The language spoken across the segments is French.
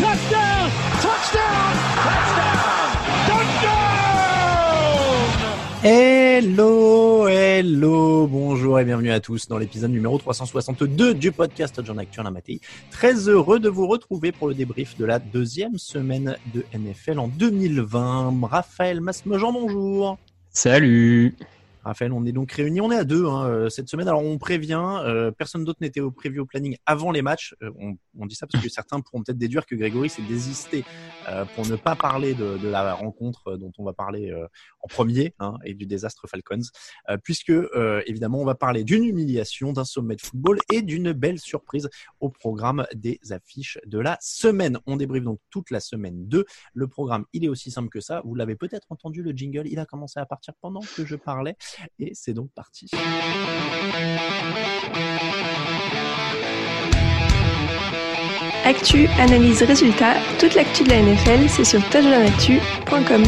Touchdown. Touchdown. Touchdown. Hello, hello, bonjour et bienvenue à tous dans l'épisode numéro 362 du podcast John Actu en Matéi. Très heureux de vous retrouver pour le débrief de la deuxième semaine de NFL en 2020. Raphaël Masmejean, bonjour. Salut Raphaël, on est donc réunis, on est à deux hein, euh, cette semaine. Alors on prévient, euh, personne d'autre n'était au prévu au planning avant les matchs. Euh, on, on dit ça parce que certains pourront peut-être déduire que Grégory s'est désisté euh, pour ne pas parler de, de la rencontre dont on va parler euh, en premier hein, et du désastre Falcons, euh, puisque euh, évidemment on va parler d'une humiliation, d'un sommet de football et d'une belle surprise au programme des affiches de la semaine. On débriefe donc toute la semaine 2. Le programme, il est aussi simple que ça. Vous l'avez peut-être entendu, le jingle, il a commencé à partir pendant que je parlais. Et c'est donc parti. Actu, analyse, résultat, toute l'actu de la NFL, c'est sur touchdownactu.com.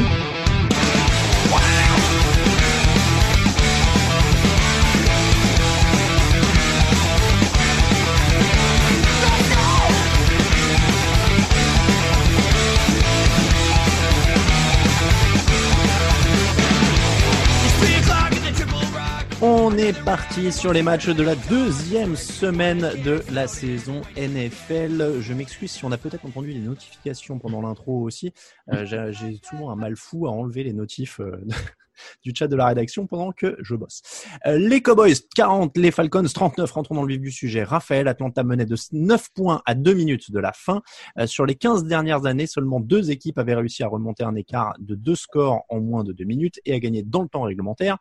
On est parti sur les matchs de la deuxième semaine de la saison NFL. Je m'excuse si on a peut-être entendu les notifications pendant l'intro aussi. Euh, J'ai j'ai souvent un mal fou à enlever les notifs euh, du chat de la rédaction pendant que je bosse. Euh, les Cowboys 40, les Falcons 39. Rentrons dans le vif du sujet. Raphaël, Atlanta menait de 9 points à 2 minutes de la fin. Euh, sur les 15 dernières années, seulement deux équipes avaient réussi à remonter un écart de deux scores en moins de 2 minutes et à gagner dans le temps réglementaire.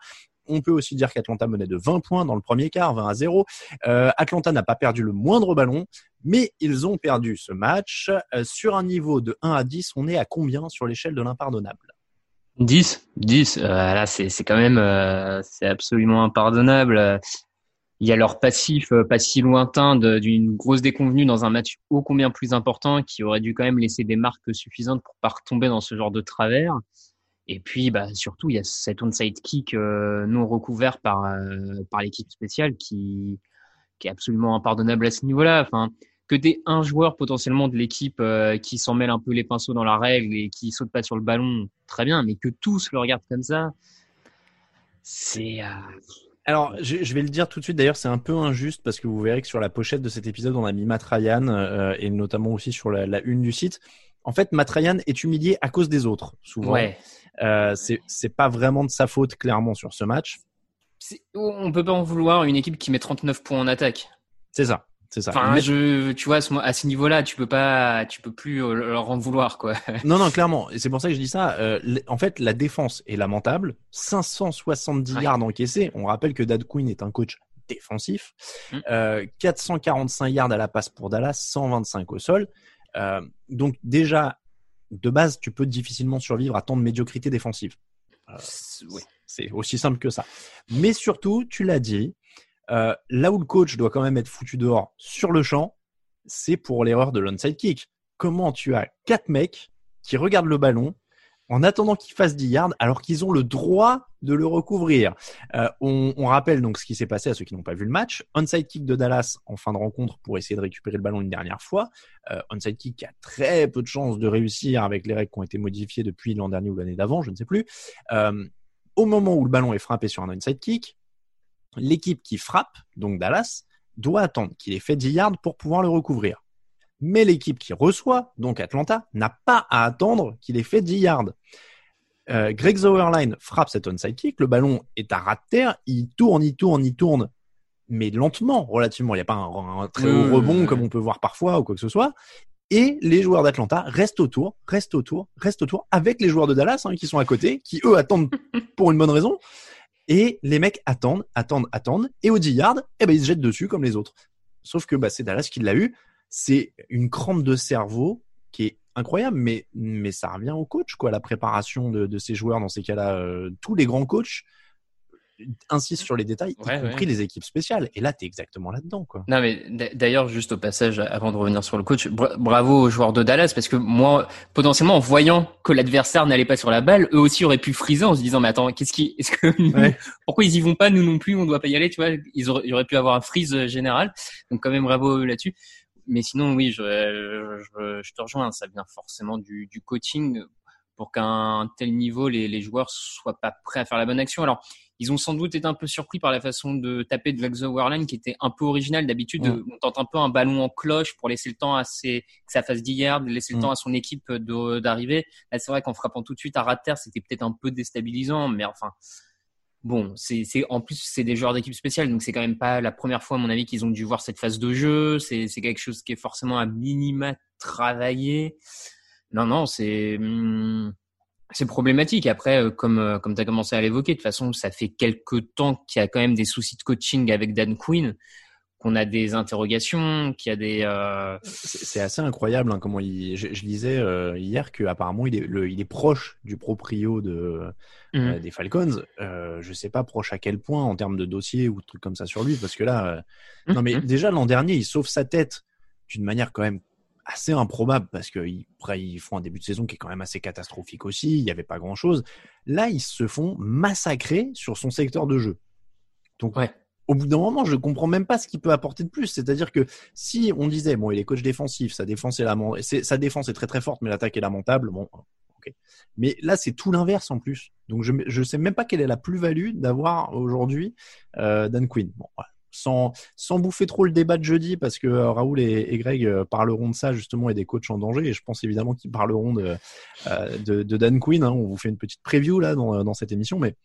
On peut aussi dire qu'Atlanta menait de 20 points dans le premier quart, 20 à 0. Euh, Atlanta n'a pas perdu le moindre ballon, mais ils ont perdu ce match. Euh, sur un niveau de 1 à 10, on est à combien sur l'échelle de l'impardonnable? 10 10 euh, là c'est quand même absolument impardonnable. Il y a leur passif pas si lointain d'une grosse déconvenue dans un match ô combien plus important qui aurait dû quand même laisser des marques suffisantes pour pas retomber dans ce genre de travers et puis bah surtout il y a cet onside kick euh, non recouvert par euh, par l'équipe spéciale qui qui est absolument impardonnable à ce niveau-là enfin que t'aies un joueur potentiellement de l'équipe euh, qui s'en mêle un peu les pinceaux dans la règle et qui saute pas sur le ballon, très bien, mais que tous le regardent comme ça, c'est Alors, je, je vais le dire tout de suite. D'ailleurs, c'est un peu injuste parce que vous verrez que sur la pochette de cet épisode, on a mis Matt Ryan euh, et notamment aussi sur la, la une du site. En fait, Matt Ryan est humilié à cause des autres, souvent. ouais. Euh, c'est pas vraiment de sa faute clairement sur ce match. On peut pas en vouloir une équipe qui met 39 points en attaque. C'est ça, c'est ça. Enfin, je, tu vois, à ce, niveau-là, tu peux pas, tu peux plus euh, leur en vouloir, quoi. Non, non, clairement. Et c'est pour ça que je dis ça. Euh, en fait, la défense est lamentable. 570 Ouais. yards encaissés. On rappelle que Dad Quinn est un coach défensif. Mm. Euh, 445 yards à la passe pour Dallas, 125 au sol. Euh, donc déjà, de base, tu peux difficilement survivre à tant de médiocrité défensive. Euh, Ouais. C'est aussi simple que ça. Mais surtout, tu l'as dit, euh, là où le coach doit quand même être foutu dehors sur le champ, c'est pour l'erreur de l'onside kick. Comment tu as quatre mecs qui regardent le ballon en attendant qu'il fasse 10 yards, alors qu'ils ont le droit de le recouvrir. Euh, on, rappelle donc ce qui s'est passé à ceux qui n'ont pas vu le match. Onside kick de Dallas en fin de rencontre pour essayer de récupérer le ballon une dernière fois. Euh, onside kick a très peu de chances de réussir avec les règles qui ont été modifiées depuis l'an dernier ou l'année d'avant, je ne sais plus. Euh, au moment où le ballon est frappé sur un onside kick, l'équipe qui frappe, donc Dallas, doit attendre qu'il ait fait 10 yards pour pouvoir le recouvrir. Mais l'équipe qui reçoit, donc Atlanta, n'a pas à attendre qu'il ait fait 10 yards. Euh, Greg Zauerlein frappe cet onside kick, le ballon est à ras de terre, il tourne, il tourne, il tourne, mais lentement, relativement. Il n'y a pas un, très haut rebond comme on peut voir parfois ou quoi que ce soit. Et les joueurs d'Atlanta restent autour, restent autour, restent autour, avec les joueurs de Dallas hein, qui sont à côté, qui eux attendent pour une bonne raison. Et les mecs attendent, attendent, attendent. Et au 10 yards, eh ben, ils se jettent dessus comme les autres. Sauf que bah, c'est Dallas qui l'a eu. C'est une crampe de cerveau qui est incroyable, mais, mais ça revient au coach, quoi, la préparation de, de ces joueurs dans ces cas-là. Euh, tous les grands coachs insistent sur les détails, y compris les équipes spéciales. Et là, tu es exactement là-dedans. Quoi. Non, mais d'ailleurs, juste au passage, avant de revenir sur le coach, bravo aux joueurs de Dallas, parce que moi, potentiellement, en voyant que l'adversaire n'allait pas sur la balle, eux aussi auraient pu friser en se disant, mais attends, qu'est-ce qui, est-ce que, pourquoi ils y vont pas, nous non plus, on doit pas y aller, tu vois, ils auraient, il aurait pu avoir un freeze général. Donc, quand même, bravo là-dessus mais sinon, oui, je, je, je, te rejoins. Ça vient forcément du, du coaching pour qu'à un tel niveau, les, les, joueurs soient pas prêts à faire la bonne action. Alors, ils ont sans doute été un peu surpris par la façon de taper de Laxo Warline qui était un peu original. D'habitude, on tente un peu un ballon en cloche pour laisser le temps à ses, que ça fasse 10 yards, laisser le temps à son équipe d'arriver. Là, c'est vrai qu'en frappant tout de suite à rat de terre, c'était peut-être un peu déstabilisant, mais enfin, bon, c'est en plus c'est des joueurs d'équipe spéciale, donc c'est quand même pas la première fois à mon avis qu'ils ont dû voir cette phase de jeu. C'est quelque chose qui est forcément à minima travaillé. Non, non, c'est hmm, c'est problématique. Après, euh, comme euh, comme tu as commencé à l'évoquer, de toute façon, ça fait quelques temps qu'il y a quand même des soucis de coaching avec Dan Quinn qu'on a des interrogations, qu'il y a des. Euh... C'est assez incroyable hein, comment il. Je, je lisais euh, hier que apparemment il est, le, il est proche du proprio de mmh. euh, des Falcons. Euh, je sais pas proche à quel point en termes de dossier ou de trucs comme ça sur lui, parce que là, euh, mmh. non mais mmh. déjà l'an dernier, il sauve sa tête d'une manière quand même assez improbable parce qu'ils ils font un début de saison qui est quand même assez catastrophique aussi. Il n'y avait pas grand chose. Là, ils se font massacrer sur son secteur de jeu. Donc, ouais au bout d'un moment, je ne comprends même pas ce qu'il peut apporter de plus. C'est-à-dire que si on disait, bon, il est coach défensif, sa défense est, lament... sa défense est très très forte, mais l'attaque est lamentable, bon, ok. Mais là, c'est tout l'inverse en plus. Donc, je ne sais même pas quelle est la plus-value d'avoir aujourd'hui euh, Dan Quinn. Bon, sans, sans bouffer trop le débat de jeudi, parce que euh, Raoul et, Greg euh, parleront de ça justement et des coachs en danger. Et je pense évidemment qu'ils parleront de, de, de, Dan Quinn. Hein. On vous fait une petite preview là dans, dans cette émission, mais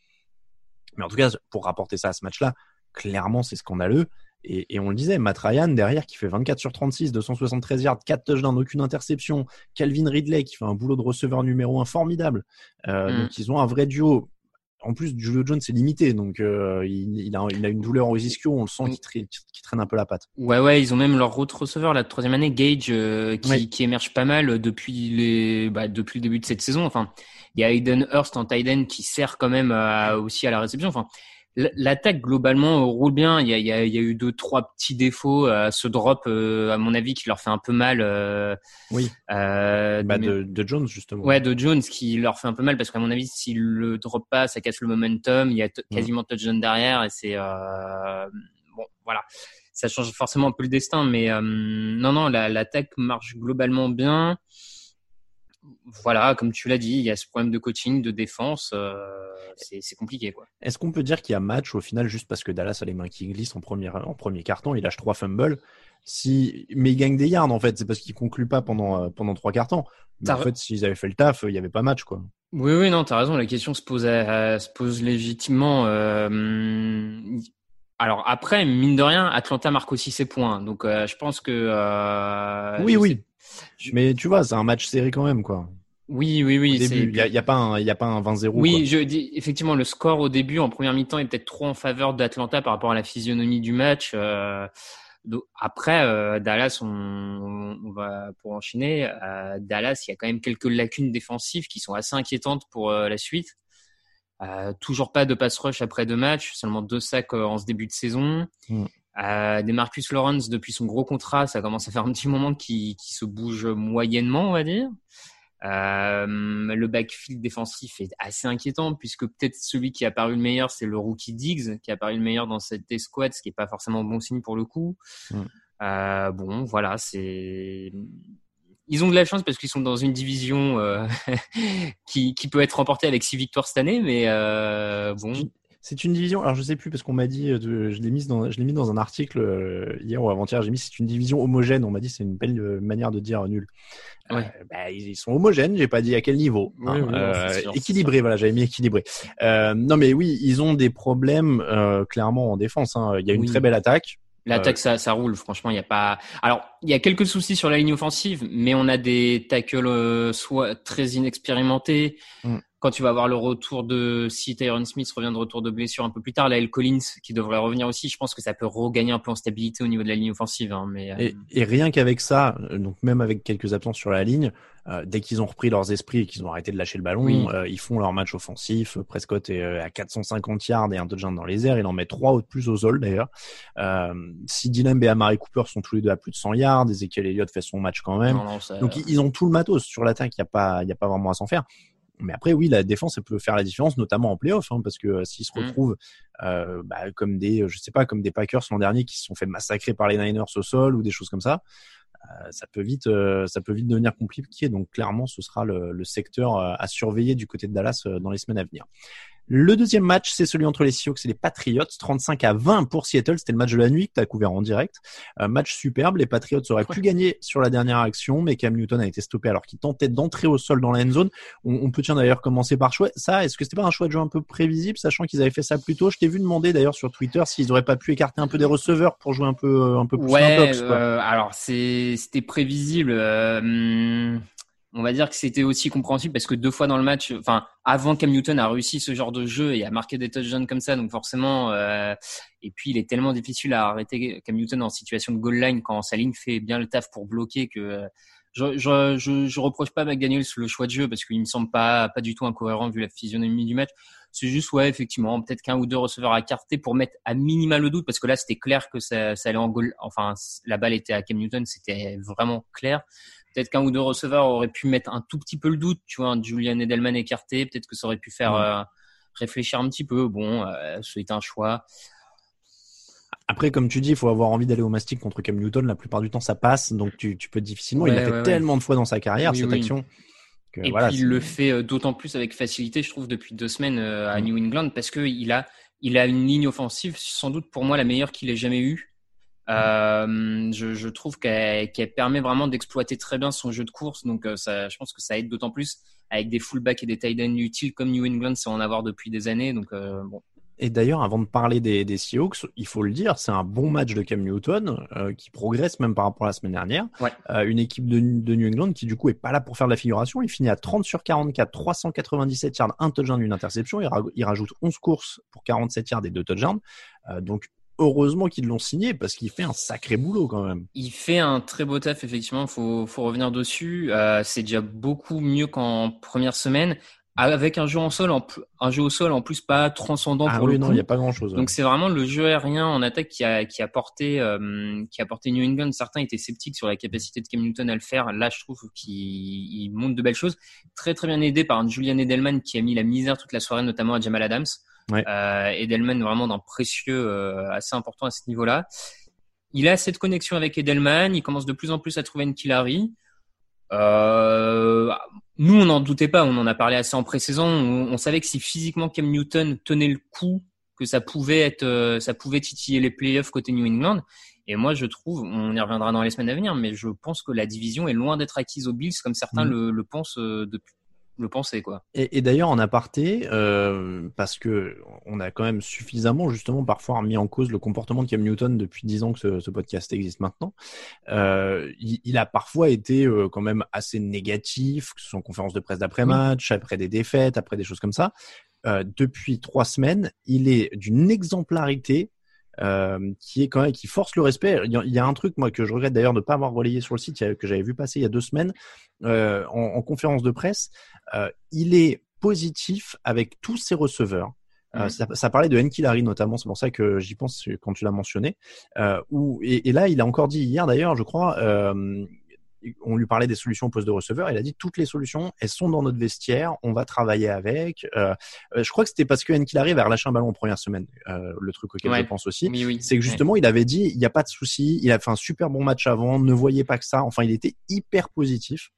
mais en tout cas, pour rapporter ça à ce match-là, clairement, c'est scandaleux. Et, et, on le disait, Matt Ryan derrière qui fait 24 sur 36, 273 yards, 4 touchdowns, aucune interception. Calvin Ridley qui fait un boulot de receveur numéro 1 formidable. Euh, mm. Donc ils ont un vrai duo. En plus, Julio Jones c'est limité, donc euh, il, il, a, il, a, une douleur aux ischios, on le sent qui traîne, qui traîne, un peu la patte. Ouais, ouais, ils ont même leur autre receveur la troisième année, Gage, euh, qui, émerge pas mal depuis les, bah, depuis le début de cette saison. Enfin, il y a Aiden Hurst en tight end qui sert quand même à, aussi à la réception. Enfin, L'attaque globalement roule bien. Il y a, il y a, il y a eu deux trois petits défauts. Euh, ce drop, euh, à mon avis, qui leur fait un peu mal. Euh, oui. Euh, bah de, de, Jones justement. Ouais, de Jones qui leur fait un peu mal parce qu'à mon avis, s'il le drop pas, ça casse le momentum. Il y a quasiment mmh. touchdown derrière et c'est euh, bon, voilà. Ça change forcément un peu le destin, mais non, non, l'attaque marche globalement bien voilà, comme tu l'as dit, il y a ce problème de coaching, de défense. Euh, c'est compliqué, quoi. Est-ce qu'on peut dire qu'il y a match au final juste parce que Dallas a les mains qui glissent en premier, en premier carton, il lâche trois fumbles. Si, mais il gagne des yards en fait, c'est parce qu'il conclut pas pendant euh, pendant trois cartons. Mais en fait, s'ils avaient fait le taf, il y avait pas match, quoi. Oui, oui, non, t'as raison. La question se pose, à, se pose légitimement. Euh, alors après, mine de rien, Atlanta marque aussi ses points. Donc euh, je pense que. Euh, oui, oui. Sais... Mais tu vois, c'est un match serré quand même, quoi. Oui, oui, oui. Il n'y a, y a, pas un, y a pas un 20-0. Oui, quoi. je dis effectivement le score au début en première mi-temps est peut-être trop en faveur d'Atlanta par rapport à la physionomie du match. Euh, donc, après euh, Dallas, on, on, va pour enchaîner. Euh, Dallas, il y a quand même quelques lacunes défensives qui sont assez inquiétantes pour la suite. Toujours pas de pass rush après deux matchs, seulement deux sacs en ce début de saison. Mm. Euh, des Marcus Lawrence depuis son gros contrat, ça commence à faire un petit moment qui, qui se bouge moyennement, on va dire. Euh, le backfield défensif est assez inquiétant puisque peut-être celui qui a paru le meilleur, c'est le rookie Diggs qui a paru le meilleur dans cette escouade, ce qui est pas forcément bon signe pour le coup. Mm. Euh, bon, voilà, c'est ils ont de la chance parce qu'ils sont dans une division euh, qui, qui peut être remportée avec six victoires cette année, mais bon. C'est une division. Alors je sais plus parce qu'on m'a dit, euh, je l'ai mis dans, je l'ai mis dans un article euh, hier ou avant-hier. J'ai mis c'est une division homogène. On m'a dit c'est une belle euh, manière de dire nul. Ouais. Euh, bah, ils, sont homogènes. J'ai pas dit à quel niveau. Oui, hein. oui, Euh, sûr, équilibré. Voilà, j'avais mis équilibré. Euh, non mais oui, ils ont des problèmes clairement en défense. hein. Il y a une Oui. très belle attaque. L'attaque, ça, ça roule. Franchement, il y a pas. Alors, il y a quelques soucis sur la ligne offensive, mais on a des tackles soit très inexpérimentés. Mm. Quand tu vas avoir le retour de si Tyron Smith revient de retour de blessure un peu plus tard, là, El Collins qui devrait revenir aussi, je pense que ça peut regagner un peu en stabilité au niveau de la ligne offensive. Hein, mais euh, Et, rien qu'avec ça, euh, donc même avec quelques absences sur la ligne, euh, dès qu'ils ont repris leurs esprits et qu'ils ont arrêté de lâcher le ballon, Oui. euh, ils font leur match offensif. Prescott est à 450 yards et un touchdown dans les airs. Il en met trois ou plus au sol d'ailleurs. Si Dylan et Amari Cooper sont tous les deux à plus de 100 yards, Ezekiel Elliott fait son match quand même. non, non, ça- Donc ils- ont tout le matos sur l'attaque. Il y a pas, il y a pas vraiment à s'en faire. Mais après, oui, la défense, elle peut faire la différence, notamment en playoff, hein, parce que euh, s'ils se Mm. retrouvent euh, bah, comme des, euh, je sais pas, comme des Packers l'an dernier qui se sont fait massacrer par les Niners au sol ou des choses comme ça, euh, ça peut vite, euh, ça peut vite devenir compliqué. Donc clairement, ce sera le, le secteur à surveiller du côté de Dallas dans les semaines à venir. Le deuxième match, c'est celui entre les Seahawks et les Patriots, 35 à 20 pour Seattle. C'était le match de la nuit que tu as couvert en direct. Euh, match superbe. Les Patriots auraient pu gagner sur la dernière action, mais Cam Newton a été stoppé alors qu'il tentait d'entrer au sol dans la end zone. On, on peut tiens d'ailleurs commencer par choix. Ça, est-ce que c'était pas un choix de jeu un peu prévisible, sachant qu'ils avaient fait ça plus tôt? Je t'ai vu demander d'ailleurs sur Twitter s'ils auraient pas pu écarter un peu des receveurs pour jouer un peu, euh, un peu plus Ouais, box. euh, alors c'est c'était prévisible. euh, hum, on va dire que c'était aussi compréhensible parce que deux fois dans le match, enfin avant Cam Newton a réussi ce genre de jeu et a marqué des touchdowns comme ça, donc forcément. euh, et puis il est tellement difficile à arrêter Cam Newton en situation de goal line quand sa ligne fait bien le taf pour bloquer que. euh, je, je, je, je reproche pas à McDaniels le choix de jeu parce qu'il me semble pas pas du tout incohérent vu la physionomie du match. C'est juste ouais effectivement peut-être qu'un ou deux receveurs à carter pour mettre à minima le doute parce que là c'était clair que ça, ça allait en goal. Enfin la balle était à Cam Newton, c'était vraiment clair. Peut-être qu'un ou deux receveurs auraient pu mettre un tout petit peu le doute. Tu vois, un Julian Edelman écarté, peut-être que ça aurait pu faire Ouais. euh, réfléchir un petit peu. Bon, euh, c'est un choix. Après, comme tu dis, il faut avoir envie d'aller au mastic contre Cam Newton. La plupart du temps, ça passe, donc tu, tu peux difficilement. il l'a fait ouais, tellement de fois dans sa carrière Oui, cette oui. action. Que, Et voilà, puis il le fait euh, d'autant plus avec facilité, je trouve, depuis deux semaines à Mm. New England, parce que il a, il a une ligne offensive, sans doute pour moi la meilleure qu'il ait jamais eue. Euh, je, je trouve qu'elle permet vraiment d'exploiter très bien son jeu de course, donc euh, ça, je pense que ça aide d'autant plus avec des fullbacks et des tight ends utiles comme New England, c'est en avoir depuis des années. Donc euh, bon, Et d'ailleurs, avant de parler des, des Seahawks, il faut le dire, c'est un bon match de Cam Newton euh, qui progresse même par rapport à la semaine dernière. Ouais. Euh, une équipe de, de New England qui du coup est pas là pour faire de la figuration. Il finit à 30 sur 44, 397 yards, un touchdown, une interception. Il, ra- il rajoute 11 courses pour 47 yards et deux touchdowns. Donc heureusement qu'ils l'ont signé parce qu'il fait un sacré boulot quand même. Il fait un très beau taf, effectivement. Faut, faut revenir dessus. Euh, c'est déjà beaucoup mieux qu'en première semaine, avec un jeu en sol, en, un jeu au sol en plus pas transcendant Ah pour oui, le non, il n'y a pas grand chose. Donc c'est vraiment le jeu aérien en attaque qui a, qui a porté, euh, qui a porté New England. Certains étaient sceptiques sur la capacité de Cam Newton à le faire. Là, je trouve qu'il il montre de belles choses. Très très bien aidé par un Julian Edelman qui a mis la misère toute la soirée, notamment à Jamal Adams. Ouais. Euh, Edelman vraiment d'un précieux euh, assez important à ce niveau-là. Il a cette connexion avec Edelman. Il commence de plus en plus à trouver une Killary. Euh, nous, on n'en doutait pas. On en a parlé assez en pré-saison. On, on savait que si physiquement Cam Newton tenait le coup, que ça pouvait être, euh, ça pouvait titiller les playoffs côté New England. Et moi, je trouve, on y reviendra dans les semaines à venir, mais je pense que la division est loin d'être acquise aux Bills, comme certains Mhm. le, le pensent euh, depuis, le pensaient quoi. Et, et d'ailleurs en aparté, euh, parce que on a quand même suffisamment justement parfois remis en cause le comportement de Cam Newton depuis dix ans que ce, ce podcast existe maintenant. Euh, il, il a parfois été euh, quand même assez négatif, que ce soit en conférence de presse d'après-match, après des défaites, après des choses comme ça. Euh, depuis trois semaines, il est d'une exemplarité euh, qui est quand même qui force le respect. Il y, a, un truc moi que je regrette d'ailleurs de ne pas avoir relayé sur le site que j'avais vu passer il y a deux semaines euh, en, en conférence de presse. Euh, il est positif avec tous ses receveurs. Euh, Mhm. ça, ça parlait de Nkilari notamment, c'est pour ça que j'y pense quand tu l'as mentionné. Euh, où, et, et là, il a encore dit hier d'ailleurs, je crois, euh, on lui parlait des solutions au poste de receveur. Il a dit toutes les solutions, elles sont dans notre vestiaire. On va travailler avec. Euh, euh je crois que c'était parce que Enkilari avait relâché un ballon en première semaine. Euh, le truc auquel je pense aussi, c'est que justement, il avait dit, il n'y a pas de souci. Il a fait un super bon match avant. Ne voyez pas que ça. Enfin, il était hyper positif.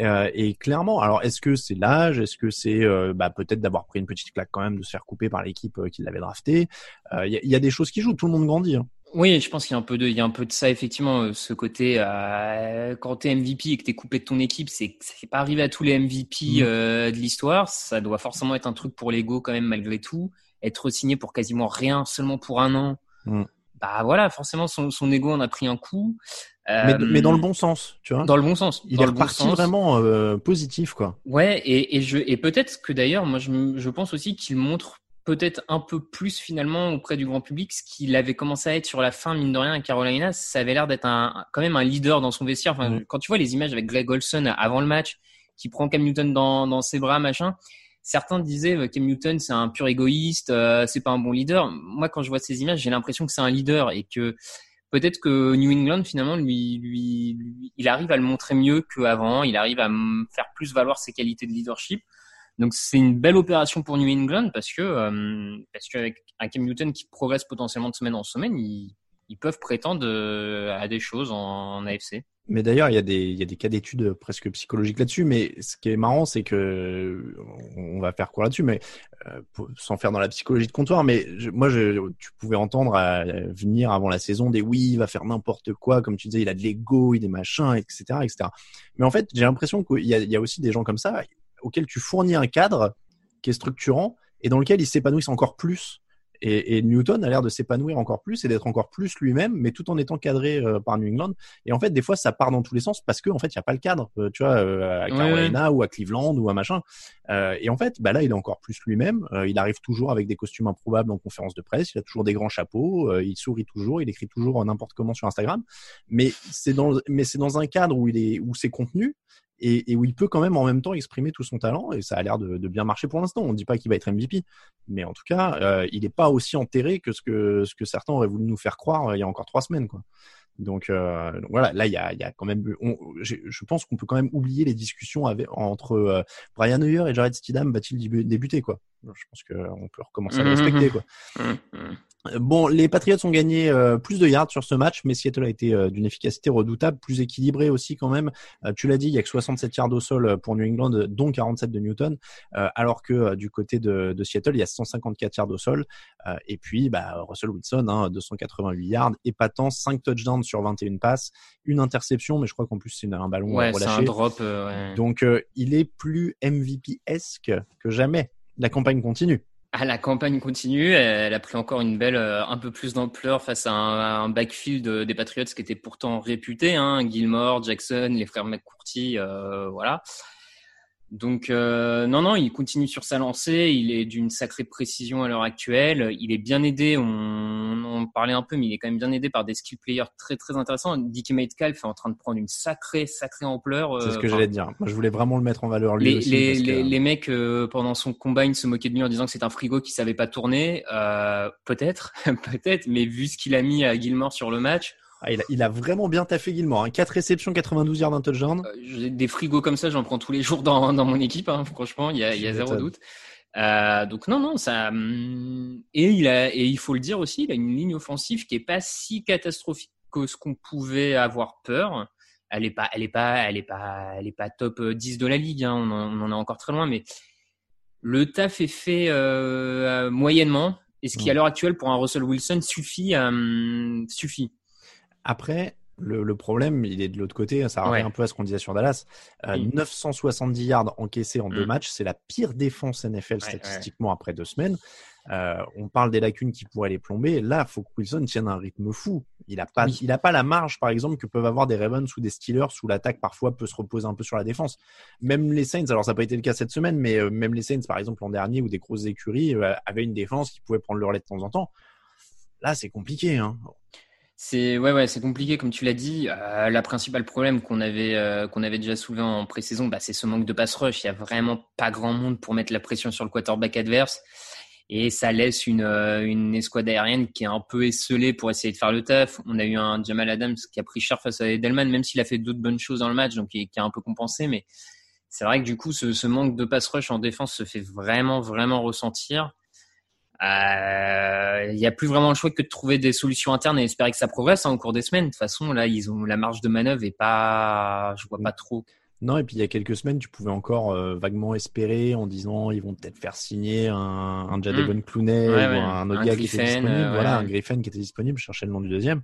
Euh, et clairement, alors est-ce que c'est l'âge, est-ce que c'est euh, bah, peut-être d'avoir pris une petite claque quand même, de se faire couper par l'équipe euh, qui l'avait drafté? Il euh, y, y, a des choses qui jouent, tout le monde grandit. Hein. Oui, je pense qu'il y a un peu de, il y a un peu de ça effectivement, euh, ce côté euh, quand t'es MVP et que t'es coupé de ton équipe, c'est c'est pas arrivé à tous les MVP mmh. euh, de l'histoire. Ça doit forcément être un truc pour l'ego quand même malgré tout. Être signé pour quasiment rien, seulement pour un an. Mmh. Bah voilà, forcément son, son ego en a pris un coup. mais, mais, dans le bon sens, tu vois. Dans le bon sens. Il est reparti vraiment positif, quoi. Ouais, et, et je et peut-être que d'ailleurs, moi je, je pense aussi qu'il montre peut-être un peu plus finalement auprès du grand public ce qu'il avait commencé à être sur la fin mine de rien à Carolina ça avait l'air d'être un quand même un leader dans son vestiaire. Enfin, mm. quand tu vois les images avec Greg Olson avant le match qui prend Cam Newton dans, dans ses bras machin certains disaient euh, Cam Newton c'est un pur égoïste euh, c'est pas un bon leader. Moi quand je vois ces images j'ai l'impression que c'est un leader et que peut-être que New England finalement lui, lui, lui il arrive à le montrer mieux qu'avant. Il arrive à faire plus valoir ses qualités de leadership donc c'est une belle opération pour New England parce que euh, parce qu'avec un Cam Newton qui progresse potentiellement de semaine en semaine, ils, ils peuvent prétendre euh, à des choses en, AFC. Mais d'ailleurs, il y a des il y a des cas d'études presque psychologiques là-dessus. Mais ce qui est marrant, c'est que on va faire quoi là-dessus, mais euh, sans faire dans la psychologie de comptoir. Mais moi, je, tu pouvais entendre à, venir avant la saison des oui, il va faire n'importe quoi, comme tu disais, il a de l'ego, il est machin, etc., etc. Mais en fait, j'ai l'impression qu'il y a aussi des gens comme ça auquel tu fournis un cadre qui est structurant et dans lequel ils s'épanouissent encore plus. Et, Newton a l'air de s'épanouir encore plus et d'être encore plus lui-même, mais tout en étant cadré euh, par New England. Et en fait, des fois, ça part dans tous les sens parce que en fait, il n'y a pas le cadre, euh, tu vois, euh, à Carolina ou à Cleveland ou à machin. et en fait, bah là, il est encore plus lui-même. il arrive toujours avec des costumes improbables en conférence de presse. Il a toujours des grands chapeaux. il sourit toujours. Il écrit toujours n'importe comment sur Instagram. Mais c'est dans, mais c'est dans un cadre où il est, où c'est contenu et, et, où il peut quand même en même temps exprimer tout son talent et ça a l'air de, bien marcher pour l'instant. On ne dit pas qu'il va être MVP, mais en tout cas, euh, il n'est pas aussi enterré que ce que ce que certains auraient voulu nous faire croire euh, il y a encore trois semaines, quoi. Donc, euh, voilà, là il y a, il y a quand même, on, je pense qu'on peut quand même oublier les discussions avec, entre euh, Brian Hoyer et Jared Stidham va-t-il débuter quoi. Je pense qu'on peut recommencer à le respecter quoi. Bon, les Patriots ont gagné euh, plus de yards sur ce match, mais Seattle a été euh, d'une efficacité redoutable, plus équilibré aussi quand même. Euh, tu l'as dit, il y a que 67 yards au sol pour New England, dont 47 de Newton, alors que du côté de, de, Seattle, il y a 154 yards au sol. et puis, bah, Russell Wilson, hein, 288 yards, épatant, 5 touchdowns sur 21 passes, une interception, mais je crois qu'en plus c'est un ballon ouais, relâché. Un drop, ouais. Donc, il est plus MVP-esque que jamais. La campagne continue. Ah, la campagne continue. Elle a pris encore une belle, euh, un peu plus d'ampleur face à un, backfield des Patriots qui était pourtant réputé. Hein, Gilmore, Jackson, les frères McCourty, euh, voilà. Donc euh, non, non, il continue sur sa lancée. Il est d'une sacrée précision à l'heure actuelle. Il est bien aidé. On, on parlait un peu, mais il est quand même bien aidé par des skill players très très intéressants. Dickie Metcalf est en train de prendre une sacrée sacrée ampleur. C'est ce que j'allais dire. Moi, je voulais vraiment le mettre en valeur lui les, aussi. Les, les, les mecs euh, pendant son combine se moquaient de lui en disant que c'est un frigo qui savait pas tourner. Euh, peut-être, peut-être, mais vu ce qu'il a mis à Gilmore sur le match. Ah, il, a, il, a, vraiment bien taffé Gilmore. Hein. 4 réceptions, 92 yards, touchdown. Euh, des frigos comme ça, j'en prends tous les jours dans, dans mon équipe. Hein, franchement, il y a, il y a zéro doute. Euh, donc non, non, ça. Hum, et il a, et il faut le dire aussi, il a une ligne offensive qui est pas si catastrophique que ce qu'on pouvait avoir peur. Elle est pas, elle est pas, elle est pas, elle est pas top 10 de la ligue. Hein, on, en, on, en, est encore très loin, mais le taf est fait euh, moyennement. Et ce qui à l'heure actuelle pour un Russell Wilson suffit, euh, suffit. Après, le, le, problème, il est de l'autre côté. Ça revient un peu à ce qu'on disait sur Dallas. Euh, 970 yards encaissés en deux mm. matchs, c'est la pire défense NFL statistiquement ouais. après deux semaines. Euh, on parle des lacunes qui pourraient les plomber. Là, faut que Wilson tienne un rythme fou. Il a pas, oui. il a pas la marge, par exemple, que peuvent avoir des Ravens ou des Steelers où l'attaque parfois peut se reposer un peu sur la défense. Même les Saints, alors ça n'a pas été le cas cette semaine, mais euh, même les Saints, par exemple, l'an dernier ou des grosses écuries euh, avaient une défense qui pouvait prendre le relais de temps en temps. Là, c'est compliqué. Hein. C'est ouais ouais c'est compliqué comme tu l'as dit. Euh, la principale problème qu'on avait euh, avait déjà soulevé en pré-saison, bah, c'est ce manque de pass rush. Il y a vraiment pas grand monde pour mettre la pression sur le quarterback adverse. et ça laisse une, euh, une escouade aérienne qui est un peu esselée pour essayer de faire le taf. On a eu un Jamal Adams qui a pris cher face à Edelman, même s'il a fait d'autres bonnes choses dans le match, donc qui, qui a un peu compensé. Mais c'est vrai que du coup, ce, ce, manque de pass rush en défense se fait vraiment, vraiment ressentir. Euh, il n'y a plus vraiment le choix que de trouver des solutions internes et espérer que ça progresse hein, au cours des semaines. De toute façon, là, ils ont la marge de manœuvre et pas, je vois pas trop non, et puis il y a quelques semaines, tu pouvais encore euh, vaguement espérer en disant ils vont peut-être faire signer un, un Jadevon mm. Clooney ou un autre gars qui était disponible. Euh, voilà, un Griffin qui était disponible. Je cherchais le nom du deuxième.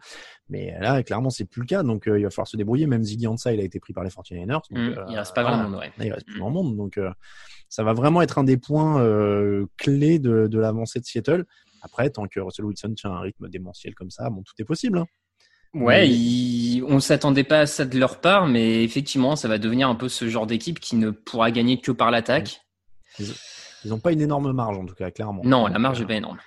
Mais là, clairement, c'est plus le cas. Donc euh, il va falloir se débrouiller. Même Ziggy Ansah, il a été pris par les 49ers. Donc, mm. il reste pas grand monde. Ouais. il reste plus mm. grand monde. Donc ça va vraiment être un des points clés de, de l'avancée de Seattle. Après, tant que Russell Wilson tient un rythme démentiel comme ça, bon, tout est possible. Hein. Ouais, on on s'attendait pas à ça de leur part, mais effectivement, ça va devenir un peu ce genre d'équipe qui ne pourra gagner que par l'attaque. Ils n'ont pas une énorme marge, en tout cas, clairement. Non, la marge n'est pas énorme.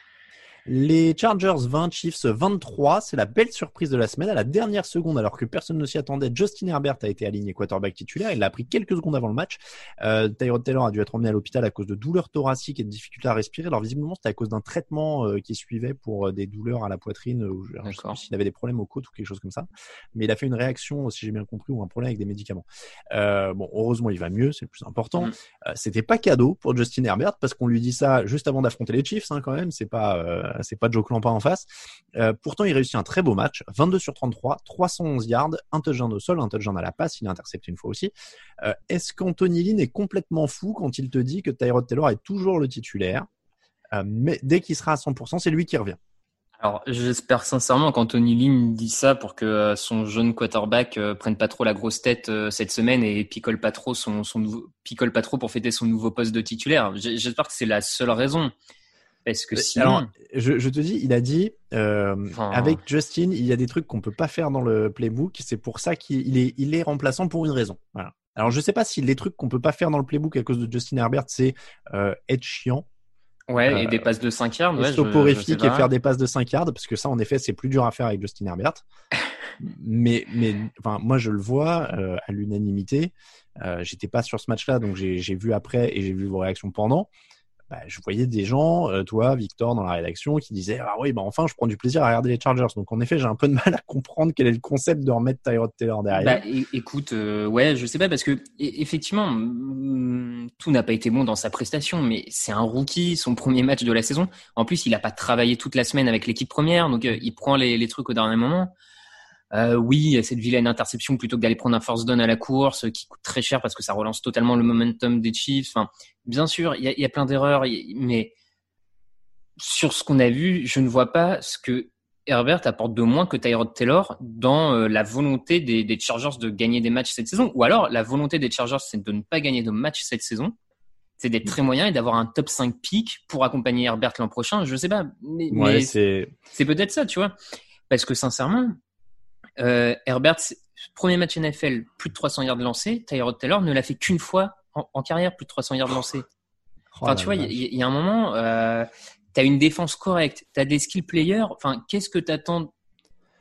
Les Chargers 20, Chiefs 23, c'est la belle surprise de la semaine. À la dernière seconde, alors que personne ne s'y attendait, Justin Herbert a été aligné quarterback titulaire. Il l'a pris quelques secondes avant le match. Euh, Tyrod Taylor a dû être emmené à l'hôpital à cause de douleurs thoraciques et de difficultés à respirer. Alors visiblement, c'était à cause d'un traitement euh, qui suivait pour euh, des douleurs à la poitrine. Ou, je sais pas s'il avait des problèmes aux côtes ou quelque chose comme ça. Mais il a fait une réaction, si j'ai bien compris, ou un problème avec des médicaments. Euh, bon, heureusement, il va mieux, c'est le plus important. Mm. Euh, c'était pas cadeau pour Justin Herbert parce qu'on lui dit ça juste avant d'affronter les Chiefs, hein, quand même. C'est pas, c'est pas Joe Clampa en face. Euh, pourtant, il réussit un très beau match, 22 sur 33, 311 yards, un touchdown au sol, un touchdown à la passe, il a intercepté une fois aussi. Euh, est-ce qu'Anthony Lynn est complètement fou quand il te dit que Tyrod Taylor est toujours le titulaire, euh, mais dès qu'il sera à 100%, c'est lui qui revient alors, j'espère sincèrement qu'Anthony Lynn dit ça pour que son jeune quarterback prenne pas trop la grosse tête cette semaine et picole pas trop son, son nouveau, picole pas trop pour fêter son nouveau poste de titulaire. J'espère que c'est la seule raison. Parce que sinon... Alors, je, je, te dis, il a dit, euh, avec Justin, il y a des trucs qu'on peut pas faire dans le playbook. C'est pour ça qu'il est, il est remplaçant pour une raison. Voilà. Alors, je sais pas si les trucs qu'on peut pas faire dans le playbook à cause de Justin Herbert, c'est euh, être chiant. Ouais, et des passes de 5 yards. Ouais, et faire des passes de 5 yards, parce que ça, en effet, c'est plus dur à faire avec Justin Herbert. mais, mais, enfin, moi, je le vois euh, à l'unanimité. Euh, J'étais pas sur ce match-là, donc j'ai vu après et j'ai vu vos réactions pendant. Bah, je voyais des gens, euh, toi, Victor, dans la rédaction, qui disaient ah oui, bah enfin, je prends du plaisir à regarder les Chargers. Donc en effet, j'ai un peu de mal à comprendre quel est le concept de remettre Tyrod Taylor derrière. Bah, écoute, euh, ouais, je sais pas parce que effectivement, tout n'a pas été bon dans sa prestation, mais c'est un rookie, son premier match de la saison. En plus, il a pas travaillé toute la semaine avec l'équipe première, donc euh, il prend les trucs au dernier moment euh, oui, cette vilaine interception plutôt que d'aller prendre un first down à la course qui coûte très cher parce que ça relance totalement le momentum des Chiefs. Enfin, bien sûr, il y a, y a, plein d'erreurs, mais sur ce qu'on a vu, je ne vois pas ce que Herbert apporte de moins que Tyrod Taylor dans euh, la volonté des, des, Chargers de gagner des matchs cette saison. Ou alors, la volonté des Chargers, c'est de ne pas gagner de matchs cette saison. C'est d'être très moyen et d'avoir un top 5 pick pour accompagner Herbert l'an prochain. Je sais pas. Mais, mais c'est peut-être ça, tu vois. Parce que sincèrement, euh, Herbert, premier match NFL, plus de 300 yards lancés. Tyrod Taylor ne l'a fait qu'une fois en, carrière, plus de 300 yards lancés. Oh enfin, tu vois, il y, y, a un moment, euh, tu as une défense correcte, tu as des skill players. Enfin, qu'est-ce que tu attends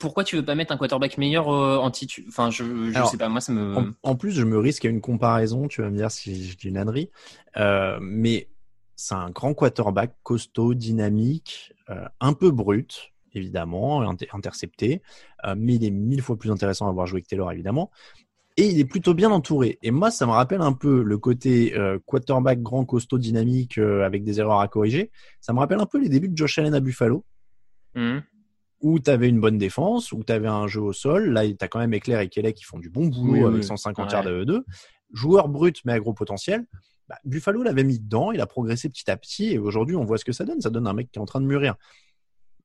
pourquoi tu veux pas mettre un quarterback meilleur euh, en titre Enfin, je, je sais pas, moi ça me. En, plus, je me risque à une comparaison. Tu vas me dire si je dis une ânerie, euh, mais c'est un grand quarterback costaud, dynamique, euh, un peu brut, évidemment, intercepté, euh, mais il est mille fois plus intéressant à voir jouer que Taylor, évidemment. Et il est plutôt bien entouré. Et moi, ça me rappelle un peu le côté euh, quarterback grand, costaud, dynamique, euh, avec des erreurs à corriger. Ça me rappelle un peu les débuts de Josh Allen à Buffalo, mmh. où tu avais une bonne défense, où tu avais un jeu au sol. Là, tu as quand même Eclair et Kelly qui font du bon boulot avec 150 yards de E2. Joueur brut, mais à gros potentiel. Bah, Buffalo l'avait mis dedans, il a progressé petit à petit, et aujourd'hui, on voit ce que ça donne. Ça donne un mec qui est en train de mûrir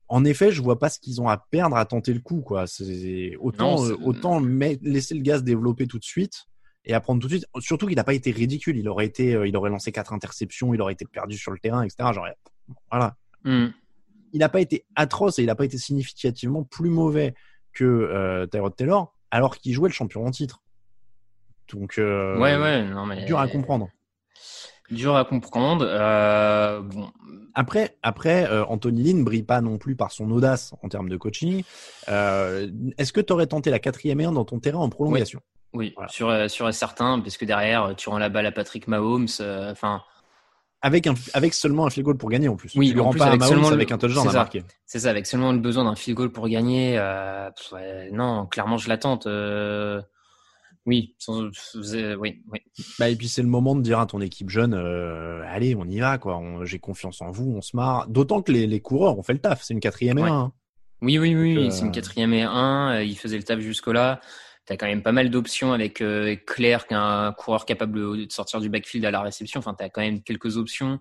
en effet, je vois pas ce qu'ils ont à perdre à tenter le coup, quoi. C'est autant, euh, autant laisser le gaz développer tout de suite et apprendre tout de suite. Surtout qu'il n'a pas été ridicule. Il aurait été, euh, il aurait lancé quatre interceptions, il aurait été perdu sur le terrain, etc. Genre, voilà. Hmm. Il n'a pas été atroce et il n'a pas été significativement plus mauvais que euh, Tyrod Taylor, alors qu'il jouait le champion en titre. Donc, euh, ouais, ouais, non, mais... dur à comprendre. Dur à comprendre. Euh, bon. Après, après euh, Anthony Lynn brille pas non plus par son audace en termes de coaching. Euh, Est-ce que tu aurais tenté la quatrième et un dans ton terrain en prolongation? Oui, sur, sur certains, parce que derrière, tu rends la balle à Patrick Mahomes. Enfin, avec un, avec seulement un field goal pour gagner en plus. Oui, tu lui en rends plus, pas avec un Mahomes seulement le- avec un touchdown c'est à ça. marquer. C'est ça, avec seulement le besoin d'un field goal pour gagner. Pff, ouais, non, clairement, je l'attente. Oui, sans, euh, oui, oui. Bah, et puis c'est le moment de dire à ton équipe jeune, euh, allez, on y va, quoi. J'ai confiance en vous, on se marre. D'autant que les, les coureurs ont fait le taf. C'est une quatrième et Ouais. un. hein. Oui, oui, oui, euh, c'est une quatrième et un. euh, Il faisait le taf jusque-là. T'as quand même pas mal d'options avec Claire, qui est un coureur capable de sortir du backfield à la réception. Enfin, t'as quand même quelques options.